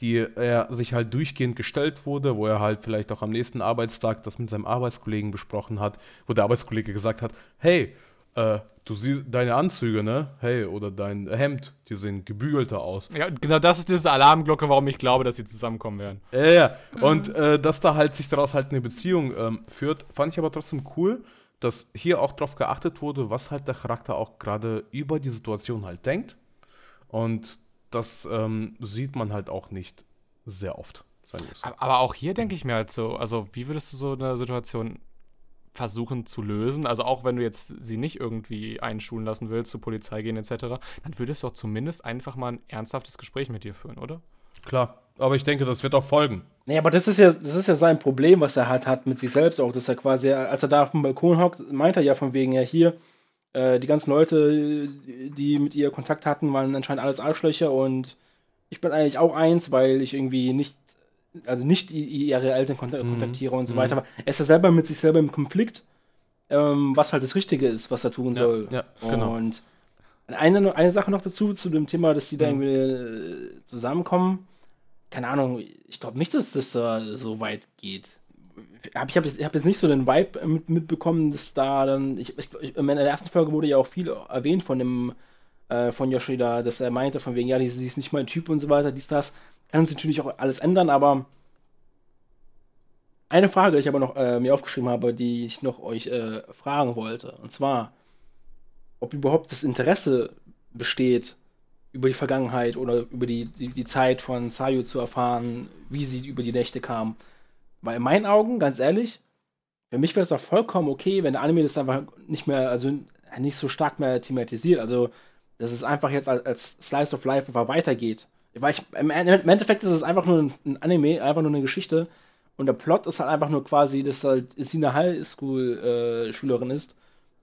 die er sich halt durchgehend gestellt wurde, wo er halt vielleicht auch am nächsten Arbeitstag das mit seinem Arbeitskollegen besprochen hat, wo der Arbeitskollege gesagt hat, hey, äh, du siehst deine Anzüge, ne? Hey, oder dein Hemd, die sehen gebügelter aus. ja, genau das ist diese Alarmglocke, warum ich glaube, dass sie zusammenkommen werden. Ja, ja. Und äh, dass da halt sich daraus halt eine Beziehung ähm, führt, fand ich aber trotzdem cool, dass hier auch drauf geachtet wurde, was halt der Charakter auch gerade über die Situation halt denkt. Und das ähm, sieht man halt auch nicht sehr oft, sagen wir es so. Aber auch hier denke ich mir halt so, also wie würdest du so eine Situation versuchen zu lösen? Also auch wenn du jetzt sie nicht irgendwie einschulen lassen willst, zur Polizei gehen etc., dann würdest du doch zumindest einfach mal ein ernsthaftes Gespräch mit dir führen, oder? Klar, aber ich denke, das wird auch folgen. Nee, aber das ist ja, das ist ja sein Problem, was er halt hat mit sich selbst auch, dass er quasi, als er da auf dem Balkon hockt, meint er ja von wegen, ja hier, äh, die ganzen Leute, die mit ihr Kontakt hatten, waren anscheinend alles Arschlöcher und ich bin eigentlich auch eins, weil ich irgendwie nicht also nicht ihre Eltern Mhm. kontaktiere und so Mhm. weiter. Aber er ist ja selber mit sich selber im Konflikt, ähm, was halt das Richtige ist, was er tun Ja, soll. ja, genau. Und eine, eine Sache noch dazu, zu dem Thema, dass die da Mhm. irgendwie äh, zusammenkommen. Keine Ahnung, ich glaube nicht, dass das äh, so weit geht. Hab, ich habe jetzt, hab jetzt nicht so den Vibe mit, mitbekommen, dass da dann. Ich, ich, in der ersten Folge wurde ja auch viel erwähnt von dem äh, von Yoshida, dass er meinte, von wegen, ja, die, sie ist nicht mein Typ und so weiter, dies, das. Kann sich natürlich auch alles ändern, aber eine Frage, die ich aber noch äh, mir aufgeschrieben habe, die ich noch euch äh, fragen wollte. Und zwar, ob überhaupt das Interesse besteht, über die Vergangenheit oder über die, die, die Zeit von Sayu zu erfahren, wie sie über die Nächte kam. Weil in meinen Augen, ganz ehrlich, für mich wäre es doch vollkommen okay, wenn der Anime das einfach nicht mehr, also nicht so stark mehr thematisiert. Also, dass es einfach jetzt als, als Slice of Life einfach weitergeht. Weil ich, im, Endeffekt ist es einfach nur ein, Anime, einfach nur eine Geschichte. Und der Plot ist halt einfach nur quasi, dass halt sie eine Highschool-Schülerin ist,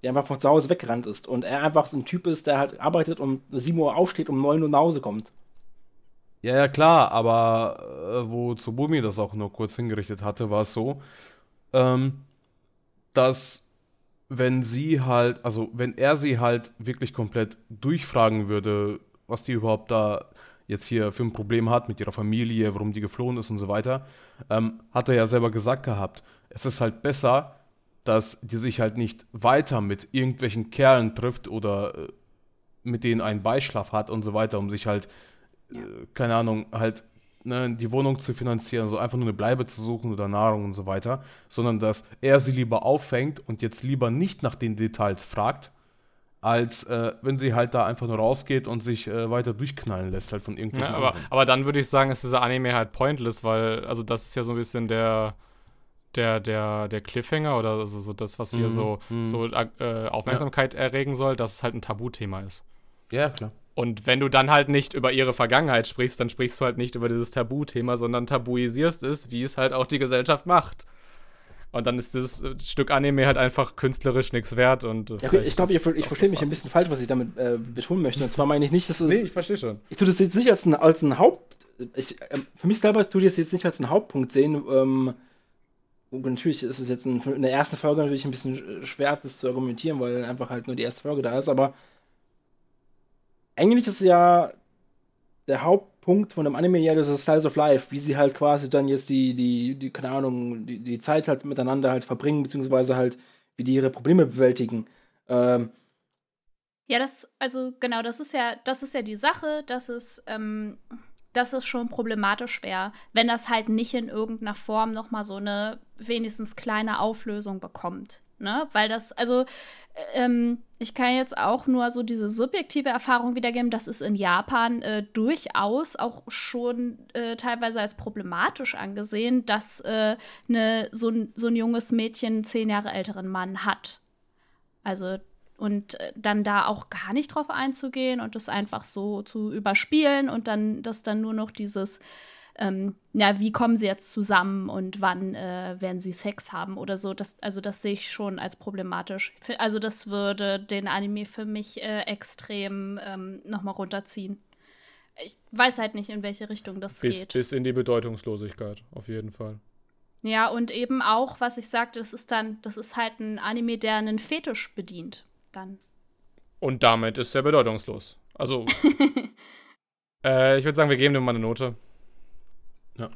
die einfach von zu Hause weggerannt ist. Und er einfach so ein Typ ist, der halt arbeitet und 7 Uhr aufsteht, um 9 Uhr nach Hause kommt. Ja, ja, klar, aber äh, wo Tsubumi das auch nur kurz hingerichtet hatte, war es so, ähm, dass wenn sie halt, also wenn er sie halt wirklich komplett durchfragen würde, was die überhaupt da jetzt hier für ein Problem hat mit ihrer Familie, warum die geflohen ist und so weiter, ähm, hat er ja selber gesagt gehabt, es ist halt besser, dass die sich halt nicht weiter mit irgendwelchen Kerlen trifft oder äh, mit denen einen Beischlaf hat und so weiter, um sich halt, äh, keine Ahnung, halt ne, die Wohnung zu finanzieren, so einfach nur eine Bleibe zu suchen oder Nahrung und so weiter, sondern dass er sie lieber auffängt und jetzt lieber nicht nach den Details fragt, als äh, wenn sie halt da einfach nur rausgeht und sich äh, weiter durchknallen lässt halt von irgendwelchen Ja, aber, anderen. aber dann würde ich sagen, ist dieser Anime halt pointless, weil, also das ist ja so ein bisschen der, der, der, der Cliffhanger oder also so das, was hier Mhm, so, mhm. so äh, Aufmerksamkeit erregen soll, dass es halt ein Tabuthema ist. Ja, klar. Und wenn du dann halt nicht über ihre Vergangenheit sprichst, dann sprichst du halt nicht über dieses Tabuthema, sondern tabuisierst es, wie es halt auch die Gesellschaft macht. Und dann ist dieses äh, Stück Anime halt einfach künstlerisch nichts wert und äh, Ja, okay, ich glaube, es ich auch verstehe das mich ein bisschen falsch, was ich damit äh, betonen möchte. Und zwar meine ich nicht, dass es. Nee, ich verstehe schon. ich tue das jetzt nicht als ein, als ein Haupt. Ich, ähm, für mich selber tue ich das jetzt nicht als einen Hauptpunkt sehen. Ähm, und natürlich ist es jetzt ein, in der ersten Folge natürlich ein bisschen äh, schwer, das zu argumentieren, weil einfach halt nur die erste Folge da ist. Aber eigentlich ist ja der Hauptpunkt von dem Anime ja das ist Styles of Life, wie sie halt quasi dann jetzt die, die, die keine Ahnung, die, die Zeit halt miteinander halt verbringen, beziehungsweise halt, wie die ihre Probleme bewältigen. Ähm, Ja, das, also genau, das ist ja, das ist ja die Sache, dass es, ähm, das ist schon problematisch wäre, wenn das halt nicht in irgendeiner Form noch mal so eine wenigstens kleine Auflösung bekommt, ne? Weil das, also ähm, ich kann jetzt auch nur so diese subjektive Erfahrung wiedergeben, dass es in Japan äh, durchaus auch schon äh, teilweise als problematisch angesehen, dass äh, ne, so, ein, so ein junges Mädchen einen zehn Jahre älteren Mann hat. Also und äh, dann da auch gar nicht drauf einzugehen und das einfach so zu überspielen und dann das dann nur noch dieses ähm, ja, wie kommen sie jetzt zusammen und wann äh, werden sie Sex haben oder so. Das, also das sehe ich schon als problematisch. Also das würde den Anime für mich äh, extrem ähm, nochmal runterziehen. Ich weiß halt nicht, in welche Richtung das Bis, geht. bis in die Bedeutungslosigkeit, auf jeden Fall. Ja, und eben auch, was ich sagte, das ist dann, das ist halt ein Anime, der einen Fetisch bedient. Dann. Und damit ist er bedeutungslos. Also, äh, ich würde sagen, wir geben dem mal eine Note. Ja.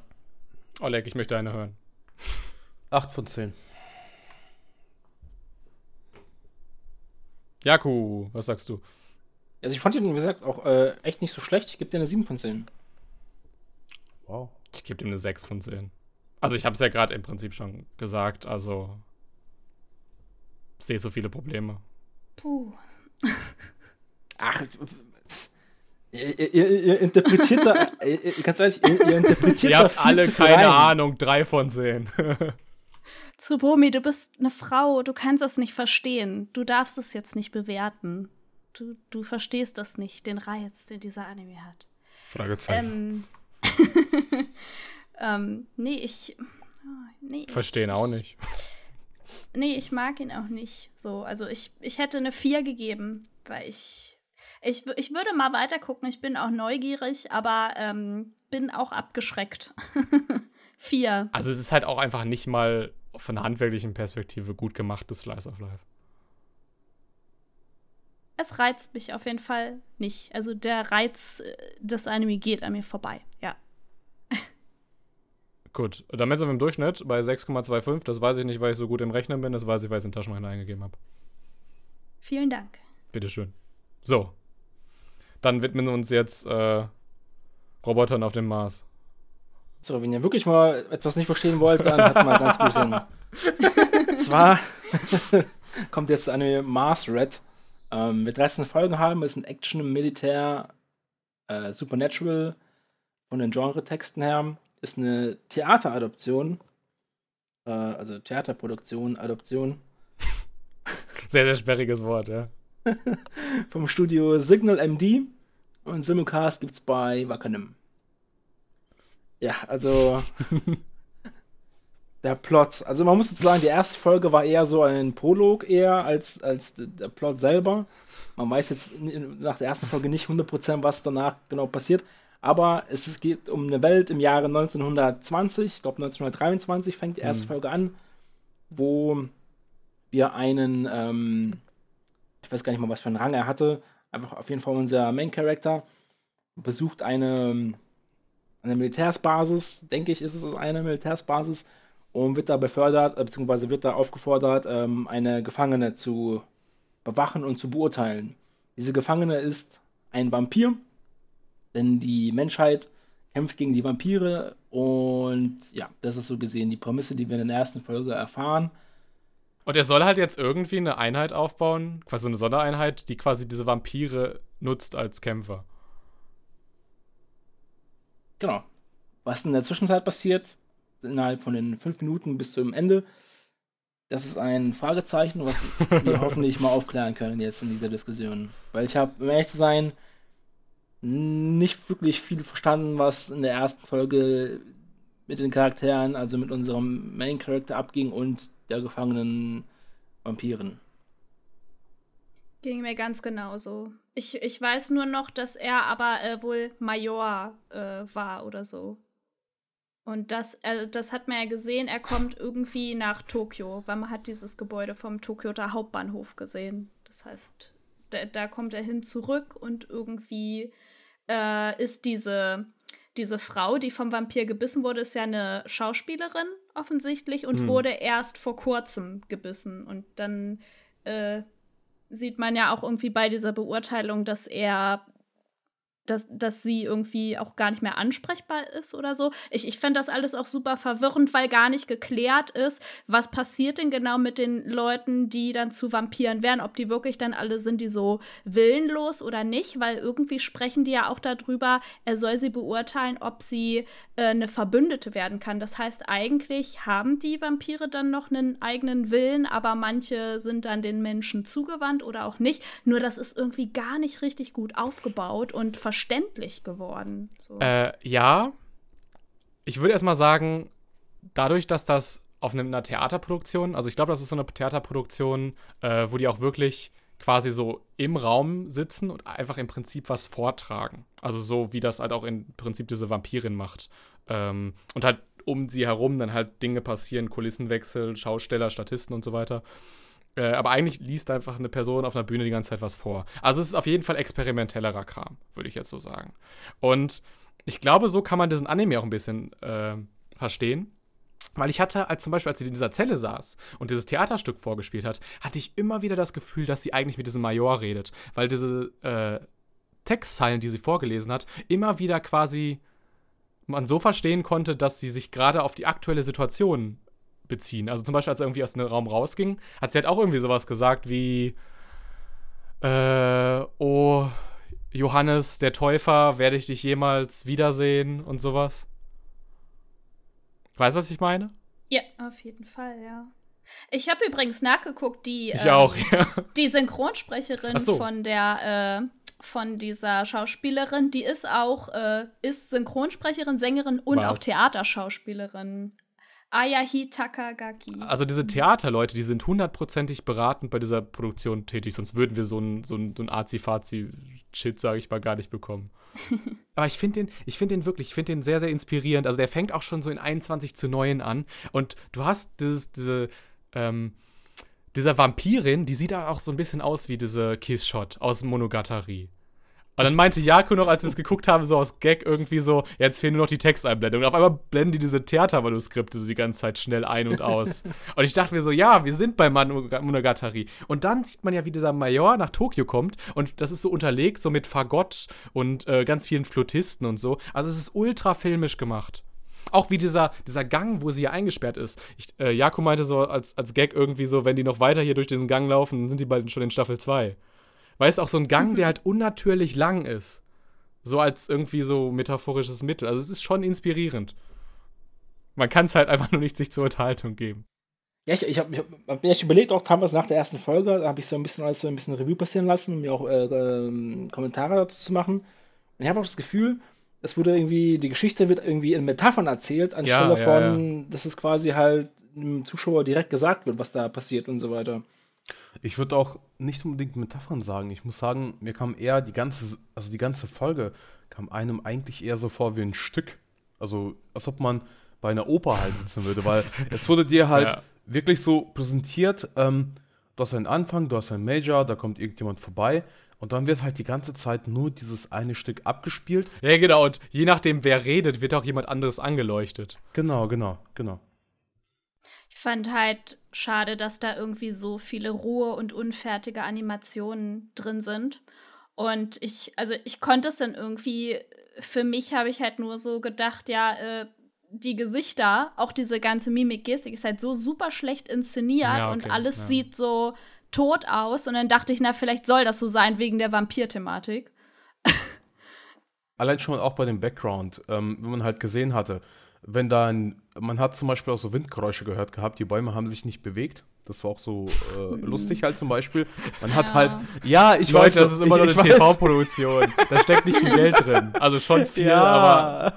Oleg, ich möchte eine hören. 8 von 10. Jaku, was sagst du? also ich fand ihn, wie gesagt, auch äh, echt nicht so schlecht. Ich gebe dir eine 7 von 10. Wow. Ich gebe ihm eine 6 von 10. Also, ich habe es ja gerade im Prinzip schon gesagt. Also, ich sehe so viele Probleme. Puh. Ach, ihr, ihr, ihr, ihr interpretiert da, ihr, ihr- ganz ehrlich, ihr, ihr interpretiert Ihr da habt viel alle zu viel keine rein. Ahnung. 3 von 10. Tsubomi, du bist eine Frau, du kannst das nicht verstehen. Du darfst es jetzt nicht bewerten. Du, du verstehst das nicht, den Reiz, den dieser Anime hat. Fragezeichen. Ähm, ähm, nee, ich. oh, Nee, Verstehen ich, auch nicht. Nee, ich mag ihn auch nicht so. Also ich, ich hätte eine 4 gegeben, weil ich. Ich, ich würde mal weiter gucken. Ich bin auch neugierig, aber ähm, bin auch abgeschreckt. Vier. Also es ist halt auch einfach nicht mal von einer handwerklichen Perspektive gut gemachtes Slice of Life. Es reizt mich auf jeden Fall nicht. Also der Reiz äh, des Anime geht an mir vorbei, ja. Gut, damit sind wir im Durchschnitt bei 6,25. Das weiß ich nicht, weil ich so gut im Rechnen bin. Das weiß ich, weil ich es in den Taschenrechner eingegeben habe. Vielen Dank. Bitteschön. So. Dann widmen wir uns jetzt äh, Robotern auf dem Mars. So, wenn ihr wirklich mal etwas nicht verstehen wollt, dann hat man ganz gut hin. Zwar kommt jetzt eine Mars Red. Ähm, wir 13 Folgen haben, ist ein Action, Militär, äh, Supernatural von den Genre-Texten her. Ist eine Theateradoption. Äh, also Theaterproduktion, Adoption. Sehr, sehr sperriges Wort, ja. vom Studio Signal MD und Simulcast gibt's bei Wakanim. Ja, also der Plot. Also man muss jetzt sagen, die erste Folge war eher so ein Prolog eher als, als der Plot selber. Man weiß jetzt nach der ersten Folge nicht 100% was danach genau passiert. Aber es geht um eine Welt im Jahre 1920, ich glaube 1923 fängt die erste mhm. Folge an, wo wir einen, ähm, ich weiß gar nicht mal, was für einen Rang er hatte, einfach auf jeden Fall unser Main Character besucht eine, eine Militärsbasis, denke ich, ist es eine Militärsbasis und wird da befördert, äh, beziehungsweise wird da aufgefordert, ähm, eine Gefangene zu bewachen und zu beurteilen. Diese Gefangene ist ein Vampir, denn die Menschheit kämpft gegen die Vampire und ja, das ist so gesehen die Prämisse, die wir in der ersten Folge erfahren. Und er soll halt jetzt irgendwie eine Einheit aufbauen, quasi eine Sondereinheit, die quasi diese Vampire nutzt als Kämpfer. Genau. Was in der Zwischenzeit passiert, innerhalb von den fünf Minuten bis zum Ende, das ist ein Fragezeichen, was wir hoffentlich mal aufklären können jetzt in dieser Diskussion. Weil ich habe, um ehrlich zu sein, nicht wirklich viel verstanden, was in der ersten Folge mit den Charakteren, also mit unserem Main Character abging und der gefangenen Vampiren. Ging mir ganz genauso. Ich, ich weiß nur noch, dass er aber äh, wohl Major äh, war oder so. Und das, äh, das hat man ja gesehen, er kommt irgendwie nach Tokio, weil man hat dieses Gebäude vom Tokioter Hauptbahnhof gesehen. Das heißt, da, da kommt er hin zurück und irgendwie äh, ist diese, diese Frau, die vom Vampir gebissen wurde, ist ja eine Schauspielerin offensichtlich und hm. wurde erst vor kurzem gebissen. Und dann äh, sieht man ja auch irgendwie bei dieser Beurteilung, dass er dass, dass sie irgendwie auch gar nicht mehr ansprechbar ist oder so. Ich, ich fände das alles auch super verwirrend, weil gar nicht geklärt ist, was passiert denn genau mit den Leuten, die dann zu Vampiren werden, ob die wirklich dann alle sind, die so willenlos oder nicht, weil irgendwie sprechen die ja auch darüber, er soll sie beurteilen, ob sie äh, eine Verbündete werden kann. Das heißt, eigentlich haben die Vampire dann noch einen eigenen Willen, aber manche sind dann den Menschen zugewandt oder auch nicht. Nur das ist irgendwie gar nicht richtig gut aufgebaut und verstanden verständlich geworden. So. Äh, ja. Ich würde erstmal sagen, dadurch, dass das auf einer Theaterproduktion, also ich glaube, das ist so eine Theaterproduktion, äh, wo die auch wirklich quasi so im Raum sitzen und einfach im Prinzip was vortragen. Also so wie das halt auch im Prinzip diese Vampirin macht. Ähm, und halt um sie herum dann halt Dinge passieren, Kulissenwechsel, Schausteller, Statisten und so weiter. Äh, aber eigentlich liest einfach eine Person auf einer Bühne die ganze Zeit was vor. Also es ist auf jeden Fall experimentellerer Kram, würde ich jetzt so sagen. Und ich glaube, so kann man diesen Anime auch ein bisschen äh, verstehen. Weil ich hatte, als zum Beispiel, als sie in dieser Zelle saß und dieses Theaterstück vorgespielt hat, hatte ich immer wieder das Gefühl, dass sie eigentlich mit diesem Major redet. Weil diese äh, Textzeilen, die sie vorgelesen hat, immer wieder quasi man so verstehen konnte, dass sie sich gerade auf die aktuelle Situation beziehen. Also zum Beispiel, als er irgendwie aus dem Raum rausging, hat sie halt auch irgendwie sowas gesagt wie, äh, oh, Johannes, der Täufer, werde ich dich jemals wiedersehen und sowas. Weißt du, was ich meine? Ja, auf jeden Fall, ja. Ich habe übrigens nachgeguckt, die, ich ähm, auch, ja. die Synchronsprecherin so. von der äh, von dieser Schauspielerin, die ist auch äh, ist Synchronsprecherin, Sängerin und was? auch Theaterschauspielerin. Ayahi Takagaki. Also diese Theaterleute, die sind hundertprozentig beratend bei dieser Produktion tätig, sonst würden wir so ein, so ein, so ein Azi-Fazi-Shit, sage ich mal, gar nicht bekommen. Aber ich finde den, ich finde den wirklich, ich finde den sehr, sehr inspirierend. Also der fängt auch schon so in 21 zu 9 an und du hast dieses, diese, ähm, dieser Vampirin, die sieht auch so ein bisschen aus wie diese Kiss-Shot aus Monogatari. Und dann meinte Jaco noch, als wir es geguckt haben, so aus Gag irgendwie so, jetzt fehlen nur noch die Texteinblendungen. Und auf einmal blenden die diese Theatermanuskripte so die ganze Zeit schnell ein und aus. und ich dachte mir so, ja, wir sind bei Monogatari. Und dann sieht man ja, wie dieser Major nach Tokio kommt und das ist so unterlegt, so mit Fagott und äh, ganz vielen Flutisten und so. Also es ist ultra filmisch gemacht. Auch wie dieser, dieser Gang, wo sie hier eingesperrt ist. Ich, äh, Jakob meinte so als, als Gag irgendwie so, wenn die noch weiter hier durch diesen Gang laufen, dann sind die bald schon in Staffel 2. Weißt du, auch so ein Gang, der halt unnatürlich lang ist. So als irgendwie so metaphorisches Mittel. Also es ist schon inspirierend. Man kann es halt einfach nur nicht sich zur Unterhaltung geben. Ja, ich, ich habe ich hab, ich überlegt, auch teilweise nach der ersten Folge, da habe ich so ein bisschen alles so ein bisschen Revue passieren lassen, um mir auch äh, äh, Kommentare dazu zu machen. Und ich habe auch das Gefühl, es wurde irgendwie, die Geschichte wird irgendwie in Metaphern erzählt, anstelle ja, ja, von, ja. dass es quasi halt dem Zuschauer direkt gesagt wird, was da passiert und so weiter. Ich würde auch nicht unbedingt Metaphern sagen. Ich muss sagen, mir kam eher die ganze, also die ganze Folge kam einem eigentlich eher so vor wie ein Stück. Also, als ob man bei einer Oper halt sitzen würde, weil es wurde dir halt ja. wirklich so präsentiert, ähm, du hast einen Anfang, du hast einen Major, da kommt irgendjemand vorbei und dann wird halt die ganze Zeit nur dieses eine Stück abgespielt. Ja, genau, und je nachdem, wer redet, wird auch jemand anderes angeleuchtet. Genau, genau, genau. Ich fand halt schade, dass da irgendwie so viele rohe und unfertige Animationen drin sind. Und ich, also ich konnte es dann irgendwie, für mich habe ich halt nur so gedacht, ja, äh, die Gesichter, auch diese ganze Mimik-Gestik ist halt so super schlecht inszeniert ja, okay, und alles ja. sieht so tot aus. Und dann dachte ich, na, vielleicht soll das so sein wegen der Vampir-Thematik. Allein schon auch bei dem Background, ähm, wenn man halt gesehen hatte, wenn dann, man hat zum Beispiel auch so Windgeräusche gehört gehabt, die Bäume haben sich nicht bewegt. Das war auch so äh, lustig halt zum Beispiel. Man hat ja. halt, ja, ich Leute, weiß, das ist immer ich, nur eine TV-Produktion. da steckt nicht viel Geld drin. Also schon viel, ja. aber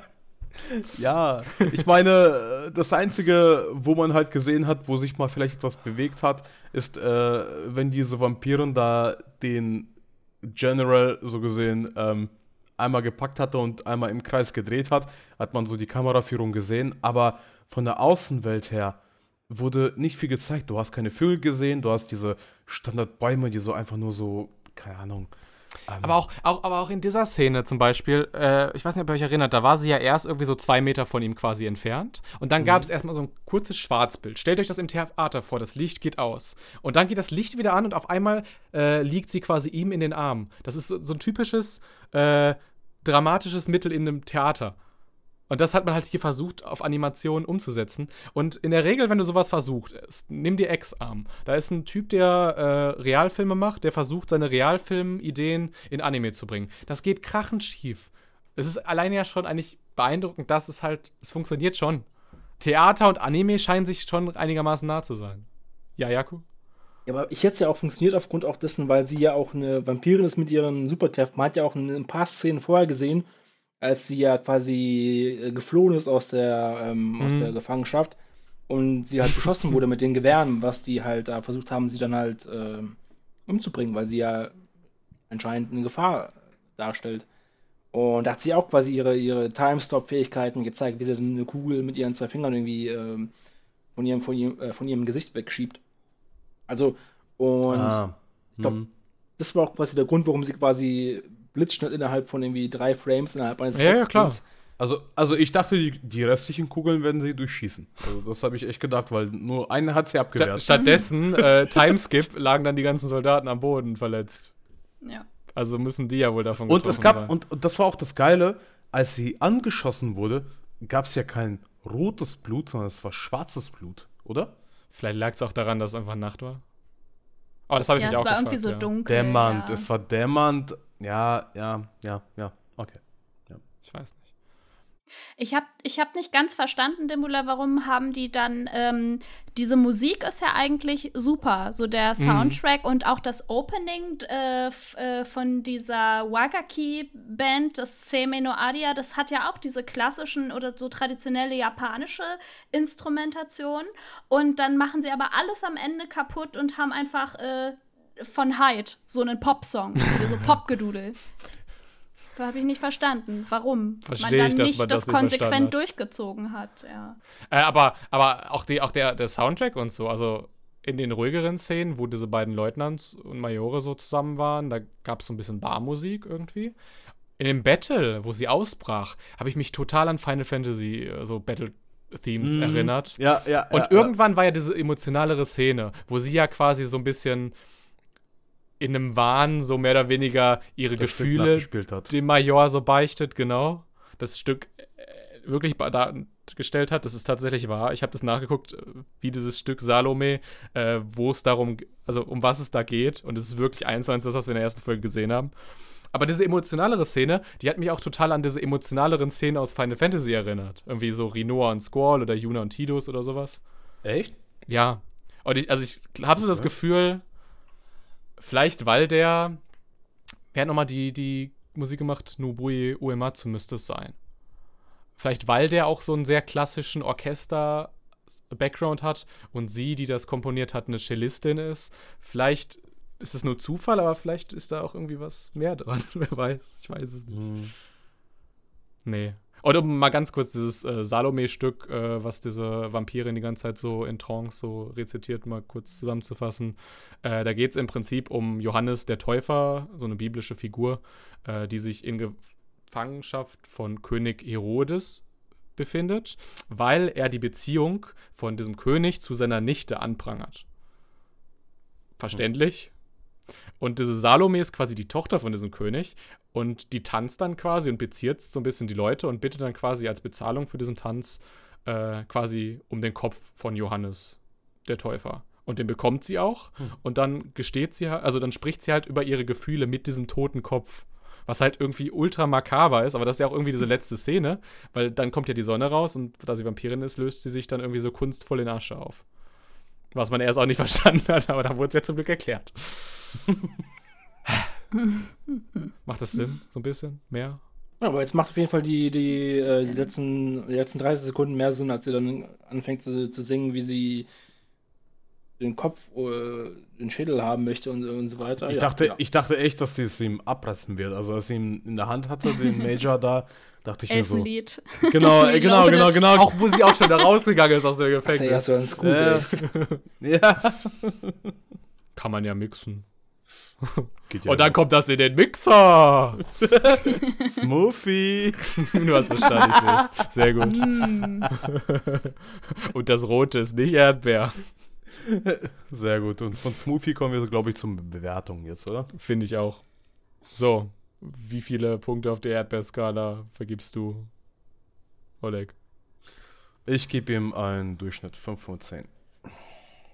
ja, ich meine, das Einzige, wo man halt gesehen hat, wo sich mal vielleicht etwas bewegt hat, ist, äh, wenn diese Vampiren da den General so gesehen ähm, einmal gepackt hatte und einmal im Kreis gedreht hat, hat man so die Kameraführung gesehen. Aber von der Außenwelt her wurde nicht viel gezeigt. Du hast keine Vögel gesehen, du hast diese Standardbäume, die so einfach nur so, keine Ahnung. Ähm aber, auch, auch, aber auch in dieser Szene zum Beispiel, äh, ich weiß nicht, ob ihr euch erinnert, da war sie ja erst irgendwie so zwei Meter von ihm quasi entfernt. Und dann mhm. gab es erstmal so ein kurzes Schwarzbild. Stellt euch das im Theater vor, das Licht geht aus. Und dann geht das Licht wieder an und auf einmal äh, liegt sie quasi ihm in den Armen. Das ist so, so ein typisches äh, dramatisches Mittel in einem Theater. Und das hat man halt hier versucht, auf Animationen umzusetzen. Und in der Regel, wenn du sowas versuchst, nimm dir X-Arm. Da ist ein Typ, der äh, Realfilme macht, der versucht, seine Realfilm-Ideen in Anime zu bringen. Das geht krachend schief. Es ist alleine ja schon eigentlich beeindruckend, dass es halt, es funktioniert schon. Theater und Anime scheinen sich schon einigermaßen nah zu sein. Ja, Jaku? Ja, aber ich hätte es ja auch funktioniert aufgrund auch dessen, weil sie ja auch eine Vampirin ist mit ihren Superkräften. Man hat ja auch in ein paar Szenen vorher gesehen, als sie ja quasi äh, geflohen ist aus der, ähm, mhm. aus der Gefangenschaft und sie halt beschossen wurde mit den Gewehren, was die halt da versucht haben, sie dann halt äh, umzubringen, weil sie ja anscheinend eine Gefahr darstellt. Und da hat sie auch quasi ihre, ihre Time-Stop-Fähigkeiten gezeigt, wie sie dann eine Kugel mit ihren zwei Fingern irgendwie äh, von, ihrem, von, ihrem, äh, von ihrem Gesicht wegschiebt. Also, und ah, ich glaube, hm. das war auch quasi der Grund, warum sie quasi blitzschnell innerhalb von irgendwie drei Frames innerhalb eines Ja, ja, klar. Also, also ich dachte, die, die, restlichen Kugeln werden sie durchschießen. Also das habe ich echt gedacht, weil nur eine hat sie abgewehrt. Stattdessen, äh, Timeskip, lagen dann die ganzen Soldaten am Boden verletzt. Ja. Also müssen die ja wohl davon und es gab sein. Und, und das war auch das Geile, als sie angeschossen wurde, gab es ja kein rotes Blut, sondern es war schwarzes Blut, oder? Vielleicht lag es auch daran, dass es einfach Nacht war. Aber das habe ich ja, mich auch gefragt. Ja, es war irgendwie so dunkel. Dämmernd, ja. es war dämmernd. Ja, ja, ja, ja, okay. Ja. Ich weiß nicht. Ich habe ich hab nicht ganz verstanden, Demula, warum haben die dann, ähm, diese Musik ist ja eigentlich super, so der Soundtrack mhm. und auch das Opening äh, äh, von dieser Wagaki-Band, das Seme no Aria, das hat ja auch diese klassischen oder so traditionelle japanische Instrumentation und dann machen sie aber alles am Ende kaputt und haben einfach äh, von Hyde so einen Popsong, so Popgedudel. Das habe ich nicht verstanden. Warum Versteh man dann nicht man das, das konsequent hat. durchgezogen hat. Ja. Äh, aber aber auch, die, auch der, der Soundtrack und so, also in den ruhigeren Szenen, wo diese beiden Leutnants und Majore so zusammen waren, da gab es so ein bisschen Barmusik irgendwie. In dem Battle, wo sie ausbrach, habe ich mich total an Final Fantasy, äh, so Battle Themes mm. erinnert. Ja, ja. Und ja, irgendwann ja. war ja diese emotionalere Szene, wo sie ja quasi so ein bisschen in einem Wahn so mehr oder weniger ihre das Gefühle dem Major so beichtet, genau. Das Stück äh, wirklich dargestellt hat, das ist tatsächlich wahr. Ich habe das nachgeguckt, wie dieses Stück Salome, äh, wo es darum, also um was es da geht. Und es ist wirklich eins zu eins das, was wir in der ersten Folge gesehen haben. Aber diese emotionalere Szene, die hat mich auch total an diese emotionaleren Szenen aus Final Fantasy erinnert. Irgendwie so Rinoa und Squall oder Yuna und Tidus oder sowas. Echt? Ja. Und ich, also ich habe so das Gefühl, Vielleicht, weil der. Wer hat nochmal die, die Musik gemacht? Nobue Uematsu müsste es sein. Vielleicht, weil der auch so einen sehr klassischen Orchester-Background hat und sie, die das komponiert hat, eine Cellistin ist. Vielleicht ist es nur Zufall, aber vielleicht ist da auch irgendwie was mehr dran. Wer weiß. Ich weiß es nicht. Hm. Nee. Oder mal ganz kurz dieses äh, Salome-Stück, äh, was diese Vampirin die ganze Zeit so in Trance so rezitiert, mal kurz zusammenzufassen. Äh, da geht es im Prinzip um Johannes der Täufer, so eine biblische Figur, äh, die sich in Gefangenschaft von König Herodes befindet, weil er die Beziehung von diesem König zu seiner Nichte anprangert. Verständlich? Und diese Salome ist quasi die Tochter von diesem König und die tanzt dann quasi und beziert so ein bisschen die Leute und bittet dann quasi als Bezahlung für diesen Tanz äh, quasi um den Kopf von Johannes, der Täufer. Und den bekommt sie auch. Hm. Und dann gesteht sie, also dann spricht sie halt über ihre Gefühle mit diesem toten Kopf. Was halt irgendwie ultra makaber ist, aber das ist ja auch irgendwie diese letzte Szene, weil dann kommt ja die Sonne raus und da sie Vampirin ist, löst sie sich dann irgendwie so kunstvoll in Asche auf. Was man erst auch nicht verstanden hat, aber da wurde es ja zum Glück erklärt. macht das Sinn? So ein bisschen? Mehr? Ja, aber jetzt macht auf jeden Fall die, die, äh, die, letzten, die letzten 30 Sekunden mehr Sinn, als sie dann anfängt zu, zu singen, wie sie den Kopf, äh, den Schädel haben möchte und, und so weiter. Ich, ja, dachte, ja. ich dachte echt, dass sie es ihm abreißen wird. Also, als sie ihn in der Hand hatte, den Major da, dachte ich mir so. Lied. Genau, genau, genau, genau. Auch wo sie auch schon da rausgegangen ist aus dem Gefängnis. ja, so ganz gut. Ja. ja. Kann man ja mixen. Ja Und dann nicht. kommt das in den Mixer. Smoothie. du hast verstanden, ich sehe Sehr gut. Mm. Und das Rote ist nicht Erdbeer. Sehr gut. Und von Smoothie kommen wir, glaube ich, zum Bewertung jetzt, oder? Finde ich auch. So, wie viele Punkte auf der Erdbeerskala vergibst du, Oleg? Ich gebe ihm einen Durchschnitt 5 von 10.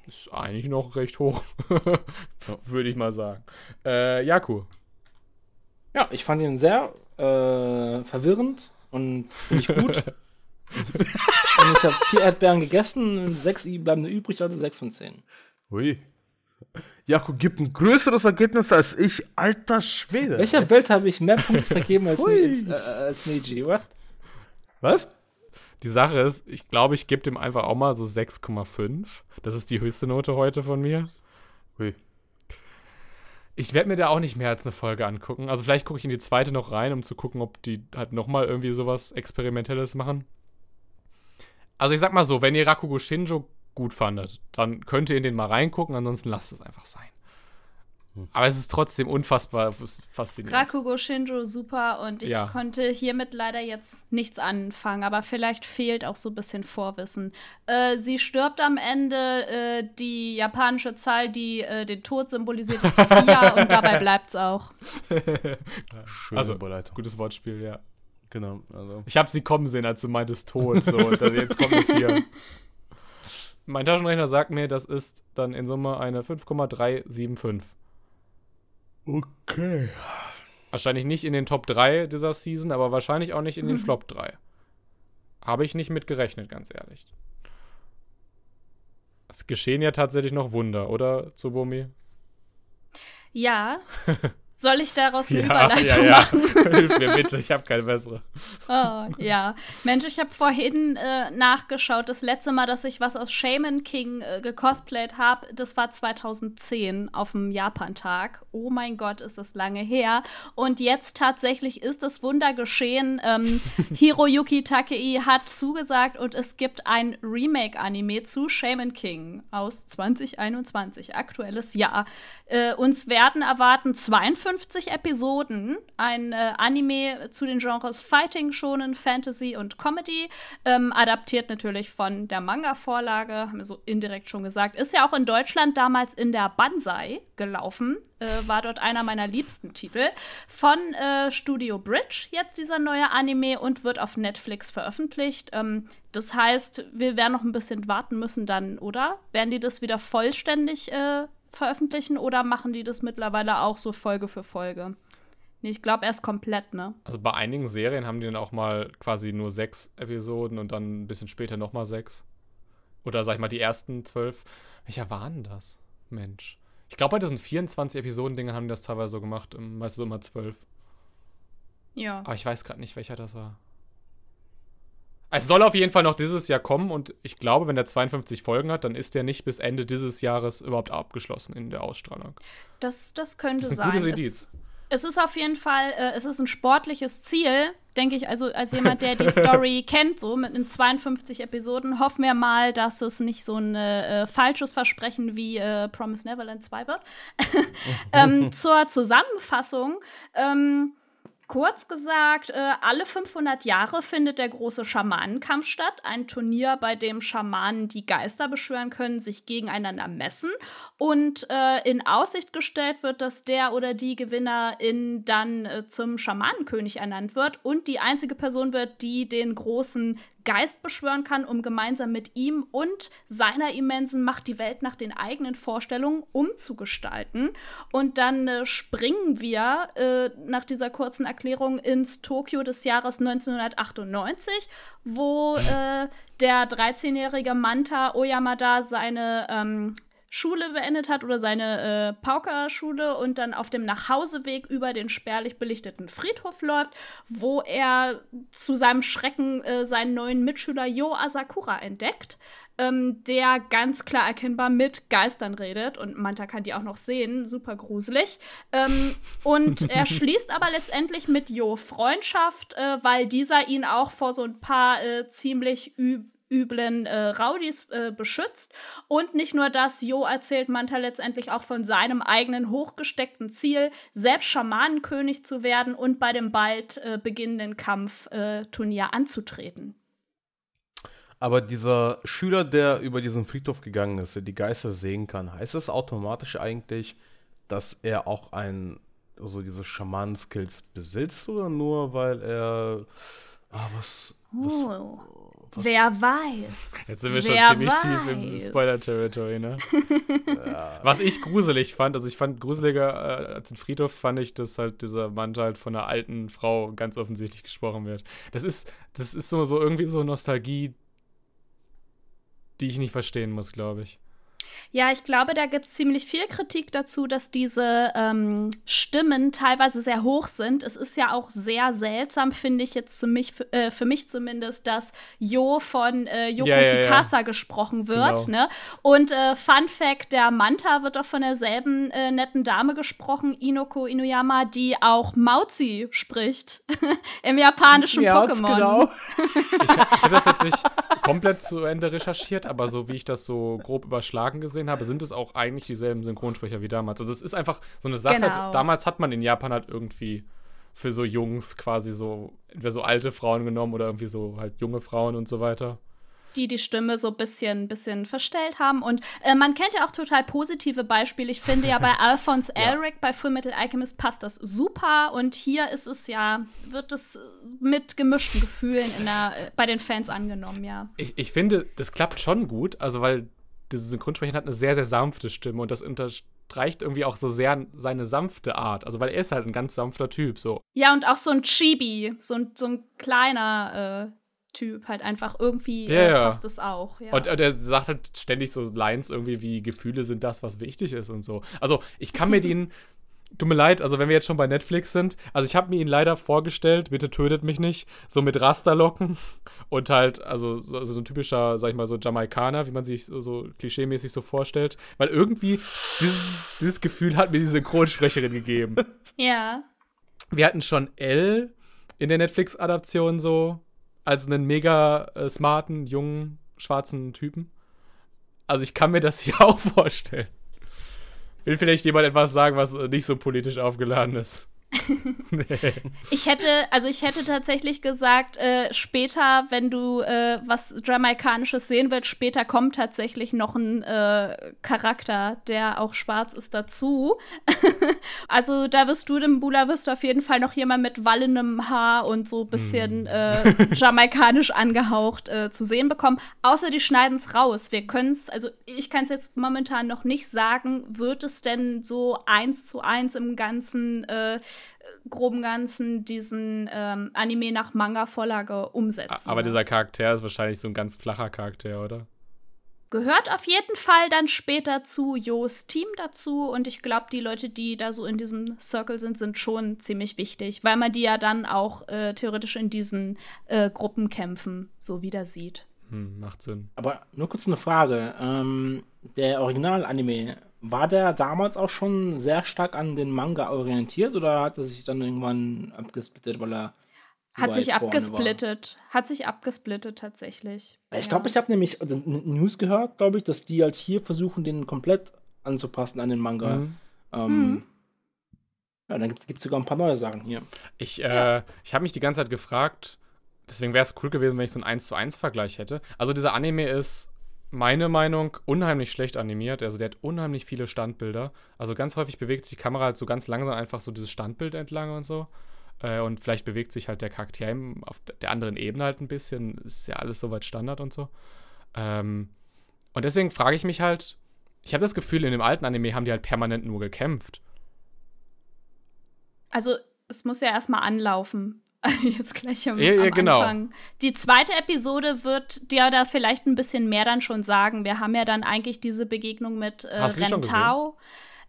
Ist eigentlich noch recht hoch, würde ich mal sagen. Äh, Jaku. Ja, ich fand ihn sehr äh, verwirrend und finde ich gut. und ich habe vier Erdbeeren gegessen, sechs bleiben übrig, also sechs von zehn. Ui. Jakob gibt ein größeres Ergebnis als ich, alter Schwede. Welcher Welt habe ich mehr Punkte vergeben als, als, äh, als Neji? What? Was? Die Sache ist, ich glaube, ich gebe dem einfach auch mal so 6,5. Das ist die höchste Note heute von mir. Ui. Ich werde mir da auch nicht mehr als eine Folge angucken. Also vielleicht gucke ich in die zweite noch rein, um zu gucken, ob die halt nochmal irgendwie sowas Experimentelles machen. Also ich sag mal so, wenn ihr Rakugo Shinjo gut fandet, dann könnt ihr in den mal reingucken, ansonsten lasst es einfach sein. Aber es ist trotzdem unfassbar faszinierend. Rakugo Shinjo super und ich ja. konnte hiermit leider jetzt nichts anfangen, aber vielleicht fehlt auch so ein bisschen Vorwissen. Äh, sie stirbt am Ende, äh, die japanische Zahl, die äh, den Tod symbolisiert, ist die 4 und dabei bleibt es auch. Schöne also, Überleitung. Gutes Wortspiel, ja. Genau. Also. Ich habe sie kommen sehen, als du meintest Tod. So, und dann, jetzt kommt eine 4. Mein Taschenrechner sagt mir, das ist dann in Summe eine 5,375. Okay. Wahrscheinlich nicht in den Top 3 dieser Season, aber wahrscheinlich auch nicht in den mhm. Flop 3. habe ich nicht mit gerechnet, ganz ehrlich. Es geschehen ja tatsächlich noch Wunder, oder, Tsubomi? Ja. Soll ich daraus eine ja, Überleitung ja, ja. machen? Hilf mir bitte, ich habe keine bessere. Oh, ja. Mensch, ich habe vorhin äh, nachgeschaut. Das letzte Mal, dass ich was aus Shaman King äh, gecosplayt habe, das war 2010 auf dem Japan-Tag. Oh mein Gott, ist das lange her. Und jetzt tatsächlich ist das Wunder geschehen. Ähm, Hiroyuki Takei hat zugesagt und es gibt ein Remake-Anime zu Shaman King aus 2021, aktuelles Jahr. Äh, uns werden erwarten 52 Episoden, ein äh, Anime zu den Genres Fighting, Shonen, Fantasy und Comedy, ähm, adaptiert natürlich von der Manga-Vorlage, haben wir so indirekt schon gesagt. Ist ja auch in Deutschland damals in der Banzai gelaufen, äh, war dort einer meiner liebsten Titel. Von äh, Studio Bridge jetzt dieser neue Anime und wird auf Netflix veröffentlicht. Ähm, das heißt, wir werden noch ein bisschen warten müssen dann, oder? Werden die das wieder vollständig äh, veröffentlichen oder machen die das mittlerweile auch so Folge für Folge? Nee, ich glaube erst komplett, ne? Also bei einigen Serien haben die dann auch mal quasi nur sechs Episoden und dann ein bisschen später nochmal sechs. Oder sag ich mal die ersten zwölf. Welcher waren das? Mensch. Ich glaube, bei diesen 24 Episoden-Dingen haben die das teilweise so gemacht. Meistens immer zwölf. Ja. Aber ich weiß gerade nicht, welcher das war. Es soll auf jeden Fall noch dieses Jahr kommen und ich glaube, wenn der 52 Folgen hat, dann ist der nicht bis Ende dieses Jahres überhaupt abgeschlossen in der Ausstrahlung. Das, das könnte Das ist ein sein. gutes Es- Indiz. Es ist auf jeden Fall, äh, es ist ein sportliches Ziel, denke ich. Also als jemand, der die Story kennt, so mit den 52 Episoden, hoffen wir mal, dass es nicht so ein äh, falsches Versprechen wie äh, Promise Neverland 2 wird. ähm, zur Zusammenfassung. Ähm, Kurz gesagt, äh, alle 500 Jahre findet der große Schamanenkampf statt. Ein Turnier, bei dem Schamanen, die Geister beschwören können, sich gegeneinander messen. Und äh, in Aussicht gestellt wird, dass der oder die Gewinnerin dann äh, zum Schamanenkönig ernannt wird und die einzige Person wird, die den großen Geist beschwören kann, um gemeinsam mit ihm und seiner immensen Macht die Welt nach den eigenen Vorstellungen umzugestalten. Und dann äh, springen wir äh, nach dieser kurzen Erklärung ins Tokio des Jahres 1998, wo äh, der 13-jährige Manta Oyamada seine ähm, Schule beendet hat oder seine äh, Paukerschule und dann auf dem Nachhauseweg über den spärlich belichteten Friedhof läuft, wo er zu seinem Schrecken äh, seinen neuen Mitschüler Yo Asakura entdeckt, ähm, der ganz klar erkennbar mit Geistern redet und Manta kann die auch noch sehen, super gruselig. Ähm, und er schließt aber letztendlich mit Yo Freundschaft, äh, weil dieser ihn auch vor so ein paar äh, ziemlich üb üblen äh, Rowdies äh, beschützt. Und nicht nur das, Jo erzählt Manta letztendlich auch von seinem eigenen hochgesteckten Ziel, selbst Schamanenkönig zu werden und bei dem bald äh, beginnenden Kampfturnier anzutreten. Aber dieser Schüler, der über diesen Friedhof gegangen ist, der die Geister sehen kann, heißt es automatisch eigentlich, dass er auch ein, so diese Schamanen-Skills besitzt oder nur, weil er. Ah, was. was, Oh. Was Wer weiß. Jetzt sind wir schon Wer ziemlich tief im weiß. Spoiler-Territory, ne? Was ich gruselig fand, also ich fand gruseliger äh, als ein Friedhof, fand ich, dass halt dieser Mann halt von einer alten Frau ganz offensichtlich gesprochen wird. Das ist, das ist so, so irgendwie so Nostalgie, die ich nicht verstehen muss, glaube ich. Ja, ich glaube, da gibt es ziemlich viel Kritik dazu, dass diese ähm, Stimmen teilweise sehr hoch sind. Es ist ja auch sehr seltsam, finde ich jetzt für mich, äh, für mich zumindest, dass Jo von äh, Yoko Ja, ja, ja. Hikasa gesprochen wird. Genau. Ne? Und äh, Fun Fact: Der Manta wird doch von derselben äh, netten Dame gesprochen, Inoko Inuyama, die auch Mauzi spricht im japanischen Pokémon. genau. Ich habe ich hab das jetzt nicht komplett zu Ende recherchiert, aber so wie ich das so grob überschlagen gesehen habe, sind es auch eigentlich dieselben Synchronsprecher wie damals. Also es ist einfach so eine Sache. Genau. Damals hat man in Japan halt irgendwie für so Jungs quasi so entweder so alte Frauen genommen oder irgendwie so halt junge Frauen und so weiter. Die die Stimme so ein bisschen, bisschen verstellt haben. Und äh, man kennt ja auch total positive Beispiele. Ich finde ja bei Alphonse Ja. Elric bei Full Metal Alchemist passt das super. Und hier ist es ja, wird es mit gemischten Gefühlen der, äh, bei den Fans angenommen, ja. Ich, ich finde, das klappt schon gut, also weil diese Synchronsprecher hat eine sehr, sehr sanfte Stimme und das unterstreicht irgendwie auch so sehr seine sanfte Art. Also weil er ist halt ein ganz sanfter Typ, so. Ja, und auch so ein Chibi, so ein, so ein kleiner, äh, Typ halt einfach irgendwie Ja, äh, ja. passt es auch. Ja. Und, und er sagt halt ständig so Lines irgendwie wie Gefühle sind das, was wichtig ist und so. Also ich kann mir den, tut mir leid, also wenn wir jetzt schon bei Netflix sind, also ich habe mir ihn leider vorgestellt, bitte tötet mich nicht, so mit Rasterlocken und halt, also so, also so ein typischer, sag ich mal, so Jamaikaner, wie man sich so, so klischeemäßig so vorstellt. Weil irgendwie dieses, dieses Gefühl hat mir die Synchronsprecherin gegeben. ja. Wir hatten schon L in der Netflix-Adaption so als einen mega äh, smarten, jungen, schwarzen Typen. Also ich kann mir das hier auch vorstellen. Will vielleicht jemand etwas sagen, was äh, nicht so politisch aufgeladen ist? Ich hätte, also ich hätte tatsächlich gesagt, äh, später, wenn du äh, was Jamaikanisches sehen willst, später kommt tatsächlich noch ein äh, Charakter, der auch schwarz ist, dazu. also da wirst du, dem Bula, wirst du auf jeden Fall noch jemand mit wallendem Haar und so ein bisschen äh, jamaikanisch angehaucht äh, zu sehen bekommen. Außer die schneiden es raus. Wir können es, also ich kann es jetzt momentan noch nicht sagen, wird es denn so eins zu eins im ganzen äh, groben Ganzen diesen ähm, Anime nach Manga-Vorlage umsetzen. Aber ne? dieser Charakter ist wahrscheinlich so ein ganz flacher Charakter, oder? Gehört auf jeden Fall dann später zu Jos Team dazu und ich glaube, die Leute, die da so in diesem Circle sind, sind schon ziemlich wichtig, weil man die ja dann auch äh, theoretisch in diesen äh, Gruppenkämpfen so wieder sieht. Hm, macht Sinn. Aber nur kurz eine Frage. Ähm, der Original-Anime, war der damals auch schon sehr stark an den Manga orientiert oder hat er sich dann irgendwann abgesplittet, weil er. Hat sich vorne war? abgesplittet. Hat sich abgesplittet tatsächlich. Ich Ja. glaube, ich habe nämlich News gehört, glaube ich, dass die halt hier versuchen, den komplett anzupassen an den Manga. Mhm. Ähm, Mhm. Ja, dann gibt es sogar ein paar neue Sachen hier. Ich, äh, ich habe mich die ganze Zeit gefragt, deswegen wäre es cool gewesen, wenn ich so einen 1 zu 1 Vergleich hätte. Also dieser Anime ist, meine Meinung, unheimlich schlecht animiert. Also der hat unheimlich viele Standbilder. Also ganz häufig bewegt sich die Kamera halt so ganz langsam einfach so dieses Standbild entlang und so. Äh, und vielleicht bewegt sich halt der Charakter auf der anderen Ebene halt ein bisschen. Ist ja alles soweit Standard und so. Ähm, und deswegen frage ich mich halt, ich habe das Gefühl, in dem alten Anime haben die halt permanent nur gekämpft. Also, es muss ja erstmal anlaufen. Jetzt gleich am, Ja, ja, am genau. Anfang. Die zweite Episode wird dir da vielleicht ein bisschen mehr dann schon sagen. Wir haben ja dann eigentlich diese Begegnung mit äh, Rentao.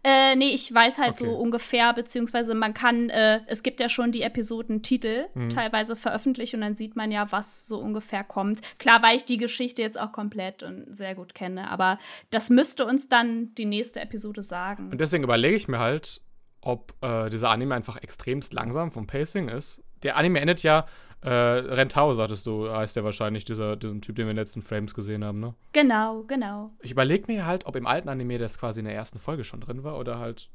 Äh, nee, ich weiß halt so Okay. ungefähr, beziehungsweise man kann, äh, es gibt ja schon die Episodentitel Mhm. teilweise veröffentlicht und dann sieht man ja, was so ungefähr kommt. Klar, weil ich die Geschichte jetzt auch komplett und sehr gut kenne, aber das müsste uns dann die nächste Episode sagen. Und deswegen überlege ich mir halt, ob äh, dieser Anime einfach extremst langsam vom Pacing ist. Der Anime endet ja, äh, Rentao, sagtest du, heißt der wahrscheinlich, dieser, diesen Typ, den wir in den letzten Frames gesehen haben, ne? Genau, genau. Ich überlege mir halt, ob im alten Anime das quasi in der ersten Folge schon drin war oder halt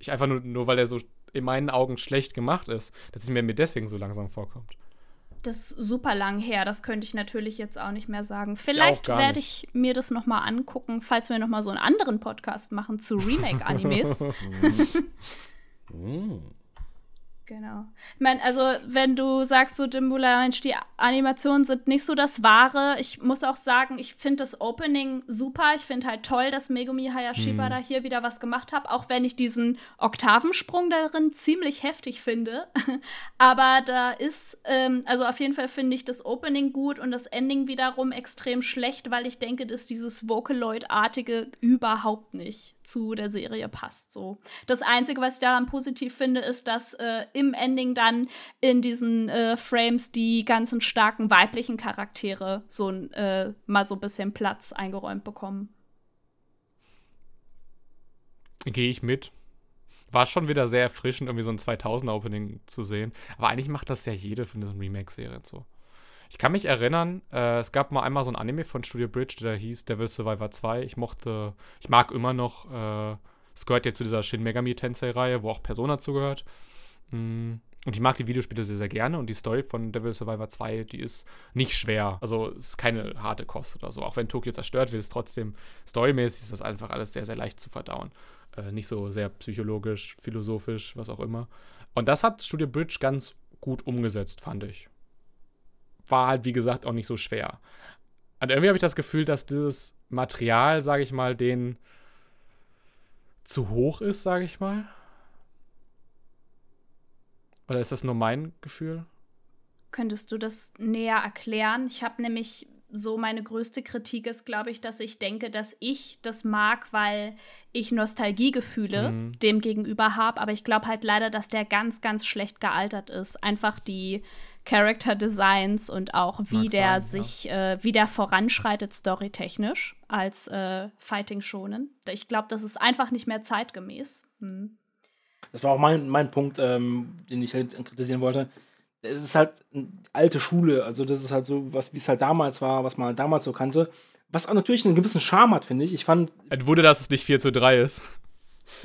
ich einfach nur, nur weil der so in meinen Augen schlecht gemacht ist, dass es mir mir deswegen so langsam vorkommt. Das ist super lang her, das könnte ich natürlich jetzt auch nicht mehr sagen. Vielleicht werde ich mir das noch mal angucken, falls wir noch mal so einen anderen Podcast machen zu Remake-Animes. Mm. Genau. Ich meine, also, wenn du sagst, so Dimbula, Mensch, die Animationen sind nicht so das Wahre. Ich muss auch sagen, ich finde das Opening super. Ich finde halt toll, dass Megumi Hayashiba da hier wieder was gemacht hat, auch wenn ich diesen Oktavensprung darin ziemlich heftig finde. Aber da ist, ähm, also auf jeden Fall finde ich das Opening gut und das Ending wiederum extrem schlecht, weil ich denke, dass dieses Vocaloid-artige überhaupt nicht zu der Serie passt. So. Das Einzige, was ich daran positiv finde, ist, dass äh, im Ending dann in diesen äh, Frames die ganzen starken weiblichen Charaktere so äh, mal so ein bisschen Platz eingeräumt bekommen. Gehe ich mit. War schon wieder sehr erfrischend, irgendwie so ein 2000er-Opening zu sehen. Aber eigentlich macht das ja jede von diesen Remake-Serien so. Ich kann mich erinnern, äh, es gab mal einmal so ein Anime von Studio Bridge, der hieß Devil Survivor 2. Ich mochte, ich mag immer noch, äh, es gehört jetzt zu dieser Shin Megami Tensei-Reihe, wo auch Persona zugehört. Mm, Und ich mag die Videospiele sehr, sehr gerne und die Story von Devil Survivor 2, die ist nicht schwer. Also ist keine harte Kost oder so. Auch wenn Tokio zerstört wird, ist trotzdem storymäßig ist das einfach alles sehr, sehr leicht zu verdauen. Äh, nicht so sehr psychologisch, philosophisch, was auch immer. Und das hat Studio Bridge ganz gut umgesetzt, fand ich. War halt, wie gesagt, auch nicht so schwer. Und irgendwie habe ich das Gefühl, dass dieses Material, sage ich mal, den zu hoch ist, sage ich mal. Oder ist das nur mein Gefühl? könntest du das näher erklären? Ich habe nämlich so meine größte Kritik ist, glaube ich, dass ich denke, dass ich das mag, weil ich Nostalgiegefühle mhm. dem gegenüber habe. Aber ich glaube halt leider, dass der ganz, ganz schlecht gealtert ist. Einfach die Character Designs und auch wie Mag der sein, sich, ja. äh, wie der voranschreitet storytechnisch als äh, Fighting Shonen. Ich glaube, das ist einfach nicht mehr zeitgemäß. Hm. Das war auch mein, mein Punkt, ähm, den ich halt kritisieren wollte. Es ist halt eine alte Schule, also das ist halt so, was wie es halt damals war, was man halt damals so kannte. Was auch natürlich einen gewissen Charme hat, finde ich. Ich fand. Ein Wunder, dass es nicht 4 zu 3 ist.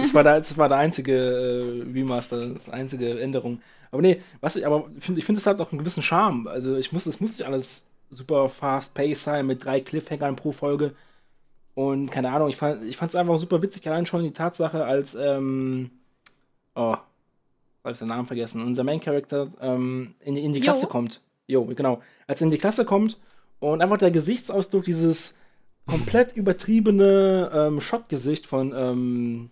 das, war der, das war der einzige äh, Remaster, das einzige Änderung. Aber nee, was ich, aber find, ich finde es halt auch einen gewissen Charme. Also ich muss, es muss nicht alles super fast paced sein mit drei Cliffhangern pro Folge. Und keine Ahnung, ich fand es ich einfach super witzig, allein schon die Tatsache, als, ähm, oh, habe ich den Namen vergessen, unser Main Character ähm, in, in die Klasse jo. kommt. Jo, genau. Als er in die Klasse kommt und einfach der Gesichtsausdruck dieses komplett übertriebene ähm, Schockgesicht von ähm,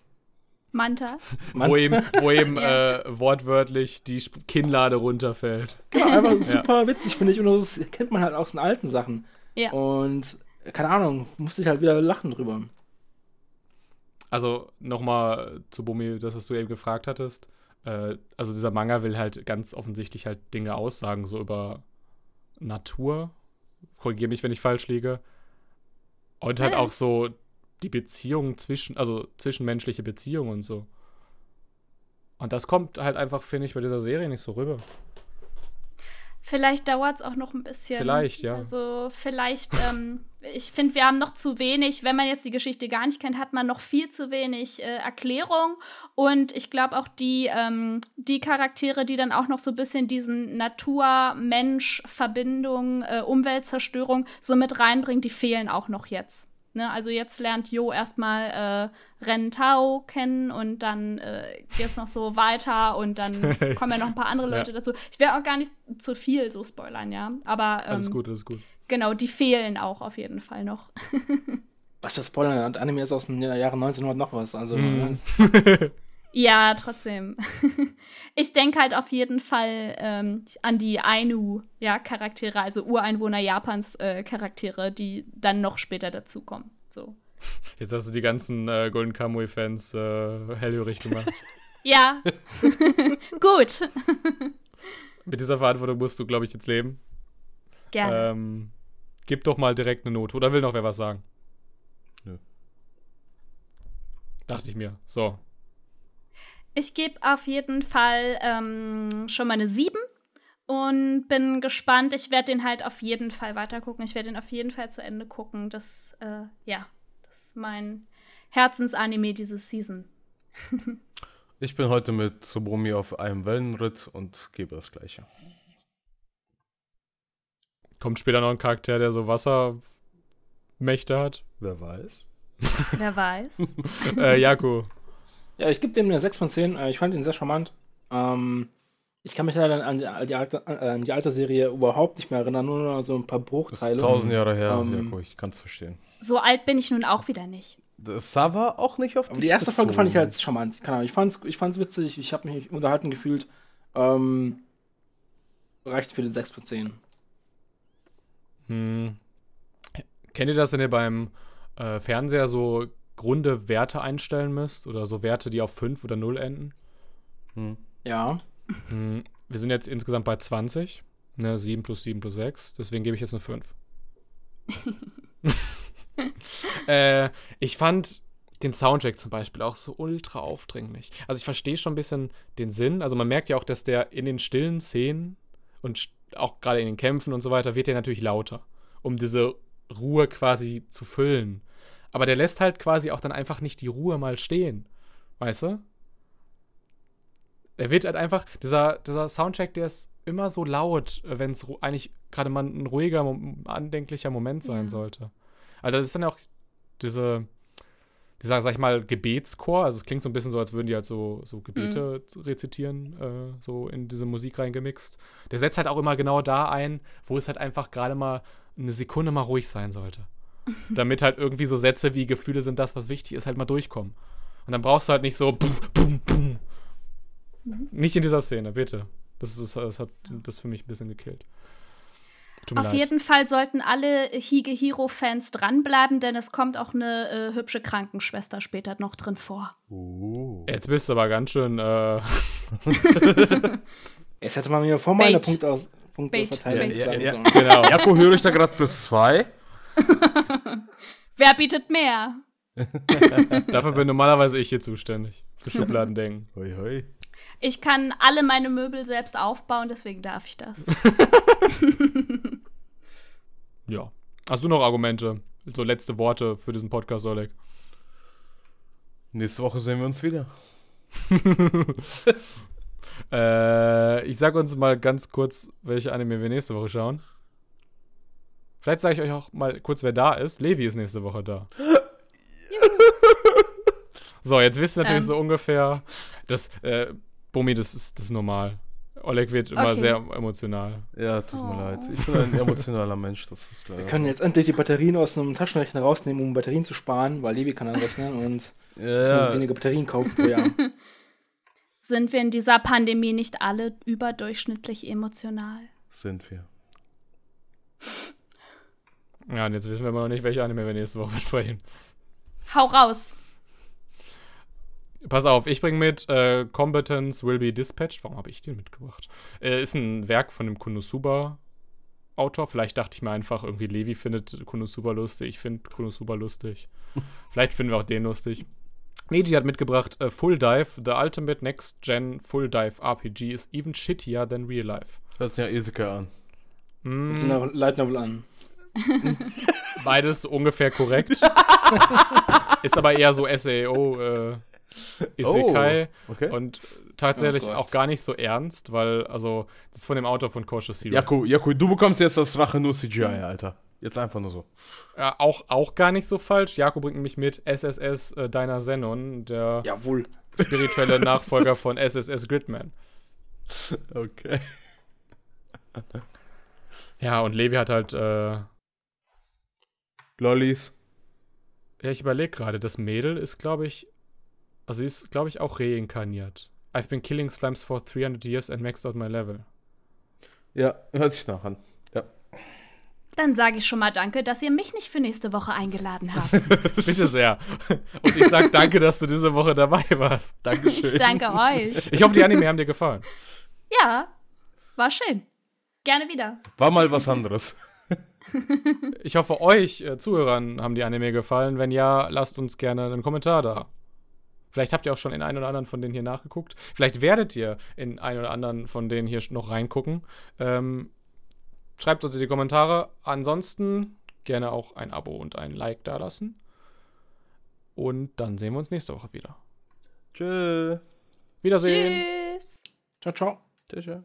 Manta. Manta. Wo ihm, wo ihm ja. äh, wortwörtlich die Kinnlade runterfällt. Genau, einfach super witzig, finde ich. Und das kennt man halt auch aus den alten Sachen. Ja. Und keine Ahnung, musste ich halt wieder lachen drüber. Also nochmal zu Bumi, das, was du eben gefragt hattest. Äh, also dieser Manga will halt ganz offensichtlich halt Dinge aussagen, so über Natur. Korrigiere mich, wenn ich falsch liege. Und halt auch so die Beziehungen zwischen, also zwischenmenschliche Beziehungen und so. Und das kommt halt einfach, finde ich, bei dieser Serie nicht so rüber. Vielleicht dauert es auch noch ein bisschen. Vielleicht, ja. Also vielleicht, ähm, ich finde, wir haben noch zu wenig, wenn man jetzt die Geschichte gar nicht kennt, hat man noch viel zu wenig äh, Erklärung. Und ich glaube auch die, ähm, die Charaktere, die dann auch noch so ein bisschen diesen Natur-Mensch-Verbindung, äh, Umweltzerstörung so mit reinbringen, die fehlen auch noch jetzt. Ne? Also jetzt lernt Jo erstmal äh, Ren Tao kennen und dann äh, geht es noch so weiter und dann kommen ja noch ein paar andere Leute ja. dazu. Ich werde auch gar nicht zu viel so spoilern, ja. Aber ähm, alles gut, alles gut. Genau, die fehlen auch auf jeden Fall noch. was für Spoilern? Anime ist aus den Jahren 1900 noch was. Also. Mm. Ja, trotzdem. ich denke halt auf jeden Fall ähm, an die Ainu-Charaktere, ja, also Ureinwohner Japans äh, Charaktere, die dann noch später dazukommen. So. Jetzt hast du die ganzen äh, Golden Kamuy-Fans äh, hellhörig gemacht. ja. Gut. Mit dieser Verantwortung musst du, glaube ich, jetzt leben. Gerne. Ähm, gib doch mal direkt eine Note. Oder will noch wer was sagen? Nö. Dachte ich mir. So, ich gebe auf jeden Fall ähm, schon mal eine 7 und bin gespannt. Ich werde den halt auf jeden Fall weitergucken. Ich werde den auf jeden Fall zu Ende gucken. Das, äh, ja, das ist mein Herzensanime diese Season. ich bin heute mit Tsubomi auf einem Wellenritt und gebe das Gleiche. Kommt später noch ein Charakter, der so Wassermächte hat? Wer weiß. Wer weiß. äh, Jaco, ja, ich gebe dem eine 6 von 10. Äh, ich fand ihn sehr charmant. Ähm, ich kann mich leider an die, an, die alte, äh, an die, alte, Serie überhaupt nicht mehr erinnern, nur noch so ein paar Bruchteile. Das ist tausend Jahre her, ähm, ja, ich kann es verstehen. So alt bin ich nun auch wieder nicht. Das Sava auch nicht auf die Die erste bezogen. Folge fand ich halt charmant. Keine Ahnung, ich fand's, ich fand's witzig, ich habe mich unterhalten gefühlt. Ähm, reicht für die 6 von 10. Hm. Kennt ihr das, wenn ihr beim äh, Fernseher so Grunde Werte einstellen müsst oder so Werte, die auf 5 oder 0 enden. Hm. Ja. Hm. Wir sind jetzt insgesamt bei 20. Ne, 7 plus 7 plus 6. Deswegen gebe ich jetzt eine 5. äh, ich fand den Soundtrack zum Beispiel auch so ultra aufdringlich. Also ich verstehe schon ein bisschen den Sinn. Also man merkt ja auch, dass der in den stillen Szenen und auch gerade in den Kämpfen und so weiter wird der natürlich lauter, um diese Ruhe quasi zu füllen. Aber der lässt halt quasi auch dann einfach nicht die Ruhe mal stehen. Weißt du? Er wird halt einfach, dieser, dieser Soundtrack, der ist immer so laut, wenn es eigentlich gerade mal ein ruhiger, andenklicher Moment sein ja. sollte. Also das ist dann auch diese, dieser, sag ich mal, Gebetschor. Also es klingt so ein bisschen so, als würden die halt so, so Gebete mhm. rezitieren, äh, so in diese Musik reingemixt. Der setzt halt auch immer genau da ein, wo es halt einfach gerade mal eine Sekunde mal ruhig sein sollte damit halt irgendwie so Sätze wie Gefühle sind das, was wichtig ist, halt mal durchkommen. Und dann brauchst du halt nicht so. Bum, bum, bum. Nicht in dieser Szene, bitte. Das, ist, das hat das für mich ein bisschen gekillt. Tut mir Auf leid. jeden Fall sollten alle Hige Hero-Fans dranbleiben, denn es kommt auch eine äh, hübsche Krankenschwester später noch drin vor. Uh. Jetzt bist du aber ganz schön. Äh, Jetzt hätte man mir vor meiner Bait. Punktaus Bait. Punkteverteilung Ja, ja, sagen ja. genau. Jakob, höre ich da gerade plus zwei? Wer bietet mehr? Dafür bin normalerweise ich hier zuständig. Für Schubladendenken. Hoi, hoi. Ich kann alle meine Möbel selbst aufbauen, deswegen darf ich das. Ja. Hast du noch Argumente? So letzte Worte für diesen Podcast, Oleg? Nächste Woche sehen wir uns wieder. Äh, ich sag uns mal ganz kurz, welche Anime wir nächste Woche schauen. Vielleicht sage ich euch auch mal kurz, wer da ist. Levi ist nächste Woche da. so, jetzt wisst ihr natürlich Ähm. so ungefähr, dass, äh, Bumi, das ist, das ist normal. Oleg wird immer Okay. sehr emotional. Ja, tut mir Oh. leid. Ich bin ein emotionaler Mensch. Das ist leider. Wir können jetzt endlich die Batterien aus einem Taschenrechner rausnehmen, um Batterien zu sparen, weil Levi kann anrechnen und müssen ja, weniger Batterien kaufen pro Jahr. Sind wir in dieser Pandemie nicht alle überdurchschnittlich emotional? sind wir. Ja, und jetzt wissen wir immer noch nicht, welche Anime wir nächste Woche besprechen. Hau raus! Pass auf, ich bringe mit äh, Combatants Will Be Dispatched. Warum habe ich den mitgebracht? Äh, ist ein Werk von dem Konosuba-Autor. Vielleicht dachte ich mir einfach, irgendwie Levi findet Konosuba lustig. Ich finde Konosuba lustig. Vielleicht finden wir auch den lustig. Meiji hat mitgebracht äh, Full Dive, The Ultimate Next Gen Full Dive RPG is even shittier than real life. Hört sich ja Isekai an. Mm, Light Novel an. Beides ungefähr korrekt. ist aber eher so SAO, äh, Isekai. Oh, okay. Und tatsächlich Oh auch gar nicht so ernst, weil, also, das ist von dem Autor von Cautious Hero. Jakob, Jakob, du bekommst jetzt das Drache nur CGI, Alter. Jetzt einfach nur so. Ja, auch, auch gar nicht so falsch. Jakob bringt nämlich mit SSS äh, Deiner Zenon, der Jawohl. spirituelle Nachfolger von SSS Gridman. Okay. Ja, und Levi hat halt, äh, ja, Lollis. ich überlege gerade, das Mädel ist, glaube ich, also sie ist, glaube ich, auch reinkarniert. I've been killing slimes for 300 years and maxed out my level. Ja, hört sich nach an. Ja. Dann sage ich schon mal danke, dass ihr mich nicht für nächste Woche eingeladen habt. Bitte sehr. Und ich sag danke, dass du diese Woche dabei warst. Dankeschön. Ich danke euch. Ich hoffe, die Anime haben dir gefallen. Ja, war schön. Gerne wieder. War mal was anderes. Ich hoffe, euch äh, Zuhörern haben die Anime gefallen. Wenn ja, lasst uns gerne einen Kommentar da. Vielleicht habt ihr auch schon in einen oder anderen von denen hier nachgeguckt. Vielleicht werdet ihr in einen oder anderen von denen hier noch reingucken. Ähm, schreibt uns in die Kommentare. Ansonsten gerne auch ein Abo und ein Like da lassen. Und dann sehen wir uns nächste Woche wieder. Tschö. Wiedersehen. Tschüss. Ciao, ciao. Tschö.